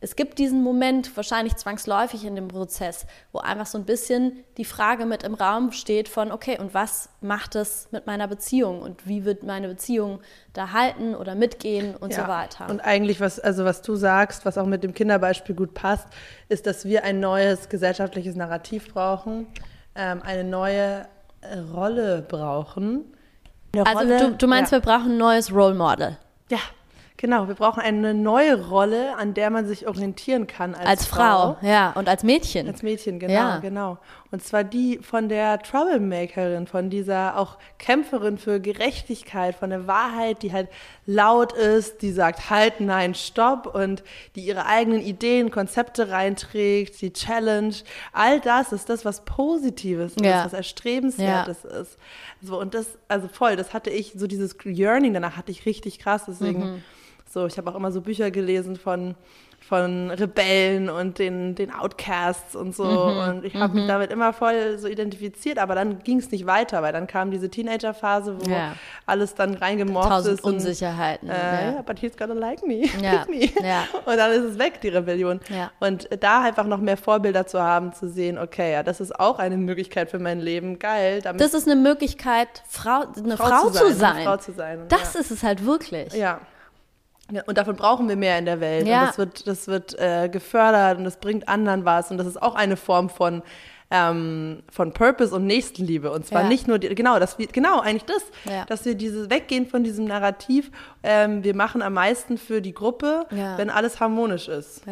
es gibt diesen Moment wahrscheinlich zwangsläufig in dem Prozess, wo einfach so ein bisschen die Frage mit im Raum steht von, okay, und was macht es mit meiner Beziehung und wie wird meine Beziehung da halten oder mitgehen und ja. so weiter. Und eigentlich, was, also was du sagst, was auch mit dem Kinderbeispiel gut passt, ist, dass wir ein neues gesellschaftliches Narrativ brauchen, ähm, eine neue Rolle brauchen. Eine also Rolle, du, du meinst, ja. wir brauchen ein neues Role Model. Ja, Genau, wir brauchen eine neue Rolle, an der man sich orientieren kann als, als Frau. Frau. Ja, und als Mädchen. Als Mädchen, genau, ja. genau. Und zwar die von der Troublemakerin, von dieser auch Kämpferin für Gerechtigkeit, von der Wahrheit, die halt laut ist, die sagt halt, nein, stopp und die ihre eigenen Ideen, Konzepte reinträgt, die Challenge. All das ist das, was Positives ja. ist, was Erstrebenswertes ja. ist. So, und das, also voll, das hatte ich, so dieses Yearning danach hatte ich richtig krass, deswegen. Mhm so, ich habe auch immer so Bücher gelesen von, von Rebellen und den, den Outcasts und so. Mhm, und ich habe mich mhm. damit immer voll so identifiziert, aber dann ging es nicht weiter, weil dann kam diese Teenager-Phase, wo ja. alles dann reingemorpht Tausend ist. Unsicherheiten. Und, äh, ja. but he's gonna like me. Ja. me. Ja. Und dann ist es weg, die Rebellion. Ja. Und da einfach noch mehr Vorbilder zu haben, zu sehen, okay, ja, das ist auch eine Möglichkeit für mein Leben. Geil. das ist eine Möglichkeit, Frau, eine Frau, Frau zu, sein, Frau zu sein. Das ist es halt wirklich. Ja. Ja, und davon brauchen wir mehr in der Welt. Ja. Und das wird, das wird äh, gefördert und das bringt anderen was. Und das ist auch eine Form von, ähm, von Purpose und Nächstenliebe. Und zwar ja. nicht nur, die, genau, dass wir, genau, eigentlich das, ja. dass wir dieses weggehen von diesem Narrativ, ähm, wir machen am meisten für die Gruppe, wenn alles harmonisch ist.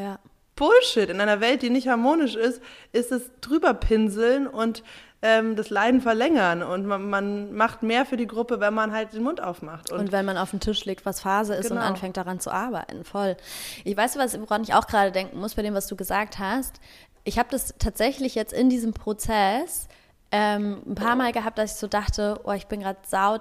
Bullshit. In einer Welt, die nicht harmonisch ist, ist es drüber pinseln und ähm, das Leiden verlängern und man, man, macht mehr für die Gruppe, wenn man halt den Mund aufmacht. Und, und wenn man auf den Tisch legt, was Phase ist genau. und anfängt daran zu arbeiten, voll. Ich weiß, was, woran ich auch gerade denken muss bei dem, was du gesagt hast. Ich habe das tatsächlich jetzt in diesem Prozess ähm, ein paar Mal gehabt, dass ich so dachte, oh, ich bin gerade sau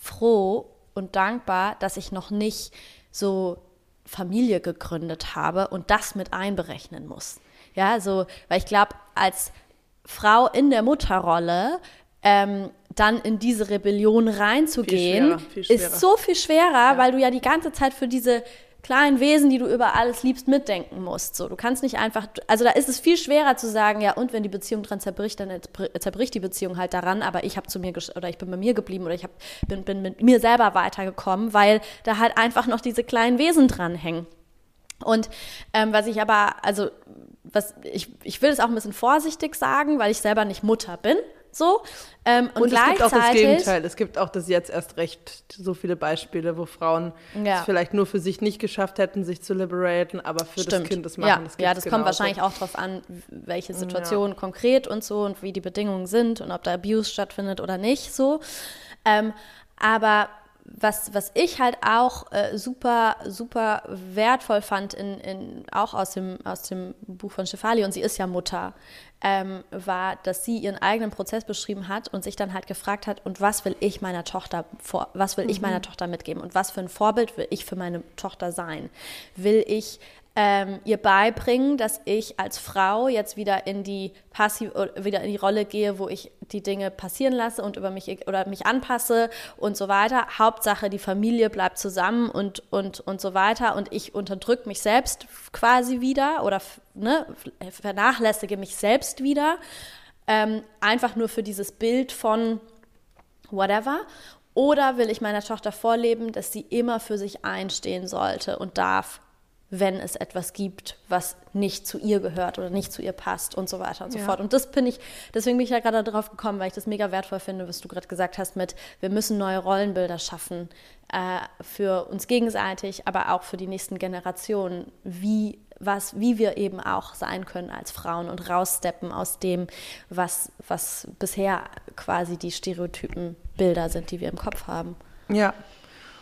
froh und dankbar, dass ich noch nicht so Familie gegründet habe und das mit einberechnen muss. Ja, so, weil ich glaube, als Frau in der Mutterrolle ähm, dann in diese Rebellion reinzugehen, viel schwerer, viel schwerer. ist so viel schwerer, ja. weil du ja die ganze Zeit für diese kleinen Wesen, die du über alles liebst, mitdenken musst. So, du kannst nicht einfach, also da ist es viel schwerer zu sagen, ja, und wenn die Beziehung dran zerbricht, dann zerbricht die Beziehung halt daran, aber ich habe zu mir oder ich bin bei mir geblieben oder ich hab, bin, bin mit mir selber weitergekommen, weil da halt einfach noch diese kleinen Wesen dranhängen. Und ähm, was ich aber, also was ich, ich will es auch ein bisschen vorsichtig sagen, weil ich selber nicht Mutter bin. So. Ähm, und, und es gibt auch das Gegenteil. Es gibt auch das jetzt erst recht so viele Beispiele, wo Frauen ja. es vielleicht nur für sich nicht geschafft hätten, sich zu liberaten, aber für Stimmt. das Kind das machen. Ja, das, ja, das kommt wahrscheinlich auch darauf an, welche Situation ja. konkret und so und wie die Bedingungen sind und ob da Abuse stattfindet oder nicht. So. Ähm, aber was, was ich halt auch äh, super, super wertvoll fand, in, in, auch aus dem, aus dem Buch von Stefali, und sie ist ja Mutter, ähm, war, dass sie ihren eigenen Prozess beschrieben hat und sich dann halt gefragt hat, und was will ich meiner Tochter vor, was will mhm. ich meiner Tochter mitgeben und was für ein Vorbild will ich für meine Tochter sein? Will ich ähm, ihr beibringen, dass ich als Frau jetzt wieder in die passiv wieder in die Rolle gehe, wo ich die Dinge passieren lasse und über mich oder mich anpasse und so weiter. Hauptsache die Familie bleibt zusammen und und und so weiter. Und ich unterdrücke mich selbst quasi wieder oder ne, vernachlässige mich selbst wieder ähm, einfach nur für dieses Bild von whatever. Oder will ich meiner Tochter vorleben, dass sie immer für sich einstehen sollte und darf wenn es etwas gibt, was nicht zu ihr gehört oder nicht zu ihr passt und so weiter und so ja. fort. Und das bin ich, deswegen bin ich ja gerade darauf gekommen, weil ich das mega wertvoll finde, was du gerade gesagt hast mit, wir müssen neue Rollenbilder schaffen äh, für uns gegenseitig, aber auch für die nächsten Generationen, wie was, wie wir eben auch sein können als Frauen und raussteppen aus dem, was, was bisher quasi die Stereotypen Bilder sind, die wir im Kopf haben. Ja.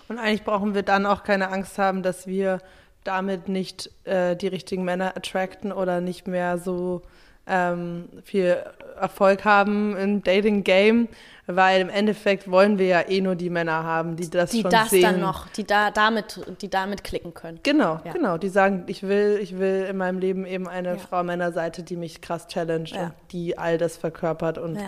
Und eigentlich brauchen wir dann auch keine Angst haben, dass wir damit nicht äh, die richtigen Männer attracten oder nicht mehr so ähm, viel Erfolg haben im Dating-Game, weil im Endeffekt wollen wir ja eh nur die Männer haben, die das die schon das sehen. dann noch, die da damit, die damit klicken können. Genau, ja. genau. Die sagen, ich will, ich will in meinem Leben eben eine ja. Frau-Männer-Seite, die mich krass challenged ja. und die all das verkörpert und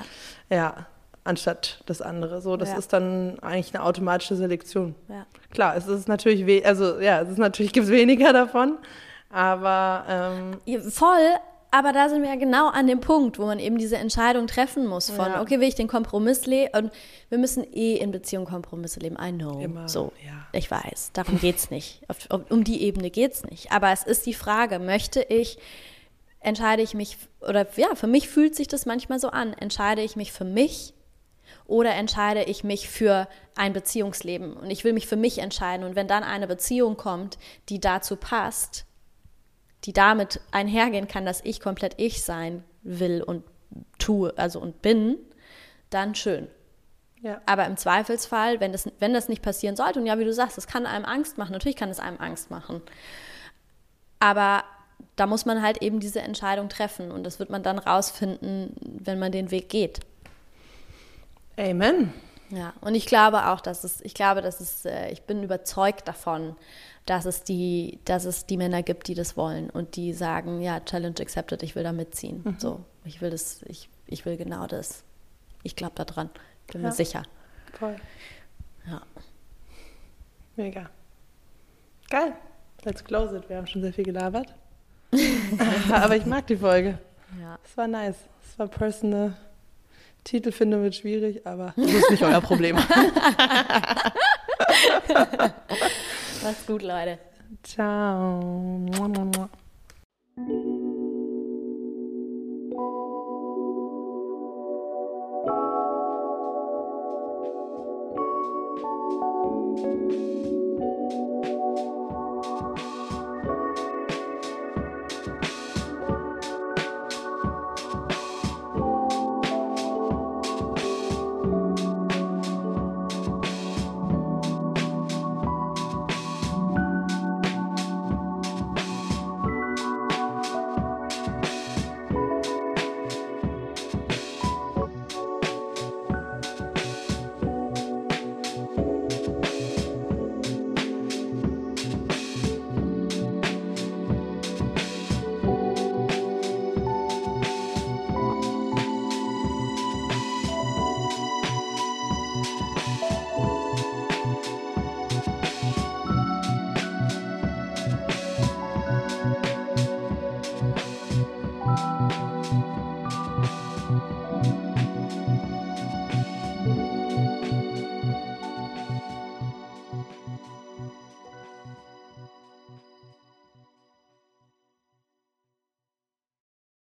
ja anstatt das andere. So, das ja. ist dann eigentlich eine automatische Selektion. Ja. Klar, es ist natürlich, also ja, es ist natürlich gibt es weniger davon, Aber ähm, voll, aber da sind wir ja genau an dem Punkt, wo man eben diese Entscheidung treffen muss von, Ja. okay, will ich den Kompromiss leben? Und wir müssen eh in Beziehung Kompromisse leben. I know. Immer, so, ich weiß. Darum geht's nicht. Auf, auf, um die Ebene geht's nicht. Aber es ist die Frage, möchte ich, entscheide ich mich, oder ja, für mich fühlt sich das manchmal so an. Entscheide ich mich für mich oder entscheide ich mich für ein Beziehungsleben? Und ich will mich für mich entscheiden. Und wenn dann eine Beziehung kommt, die dazu passt, die damit einhergehen kann, dass ich komplett ich sein will und tue, also und bin, dann schön. ja. Aber im Zweifelsfall, wenn das, wenn das nicht passieren sollte, und ja, wie du sagst, das kann einem Angst machen, natürlich kann es einem Angst machen. Aber da muss man halt eben diese Entscheidung treffen und das wird man dann rausfinden, wenn man den Weg geht. Amen. Ja, und ich glaube auch, dass es, ich glaube, dass es, äh, ich bin überzeugt davon, dass es die, dass es die Männer gibt, die das wollen und die sagen, ja, Challenge accepted, ich will da mitziehen. So, ich will das, ich, ich will genau das. Ich glaube da dran, bin Ja. mir sicher. Voll. Ja. Mega. Geil. Let's close it. Wir haben schon sehr viel gelabert. Aber ich mag die Folge. ja. Es war nice. Es war personal. Titel finden wird schwierig, aber das ist nicht euer Problem. Macht's gut, Leute. Ciao.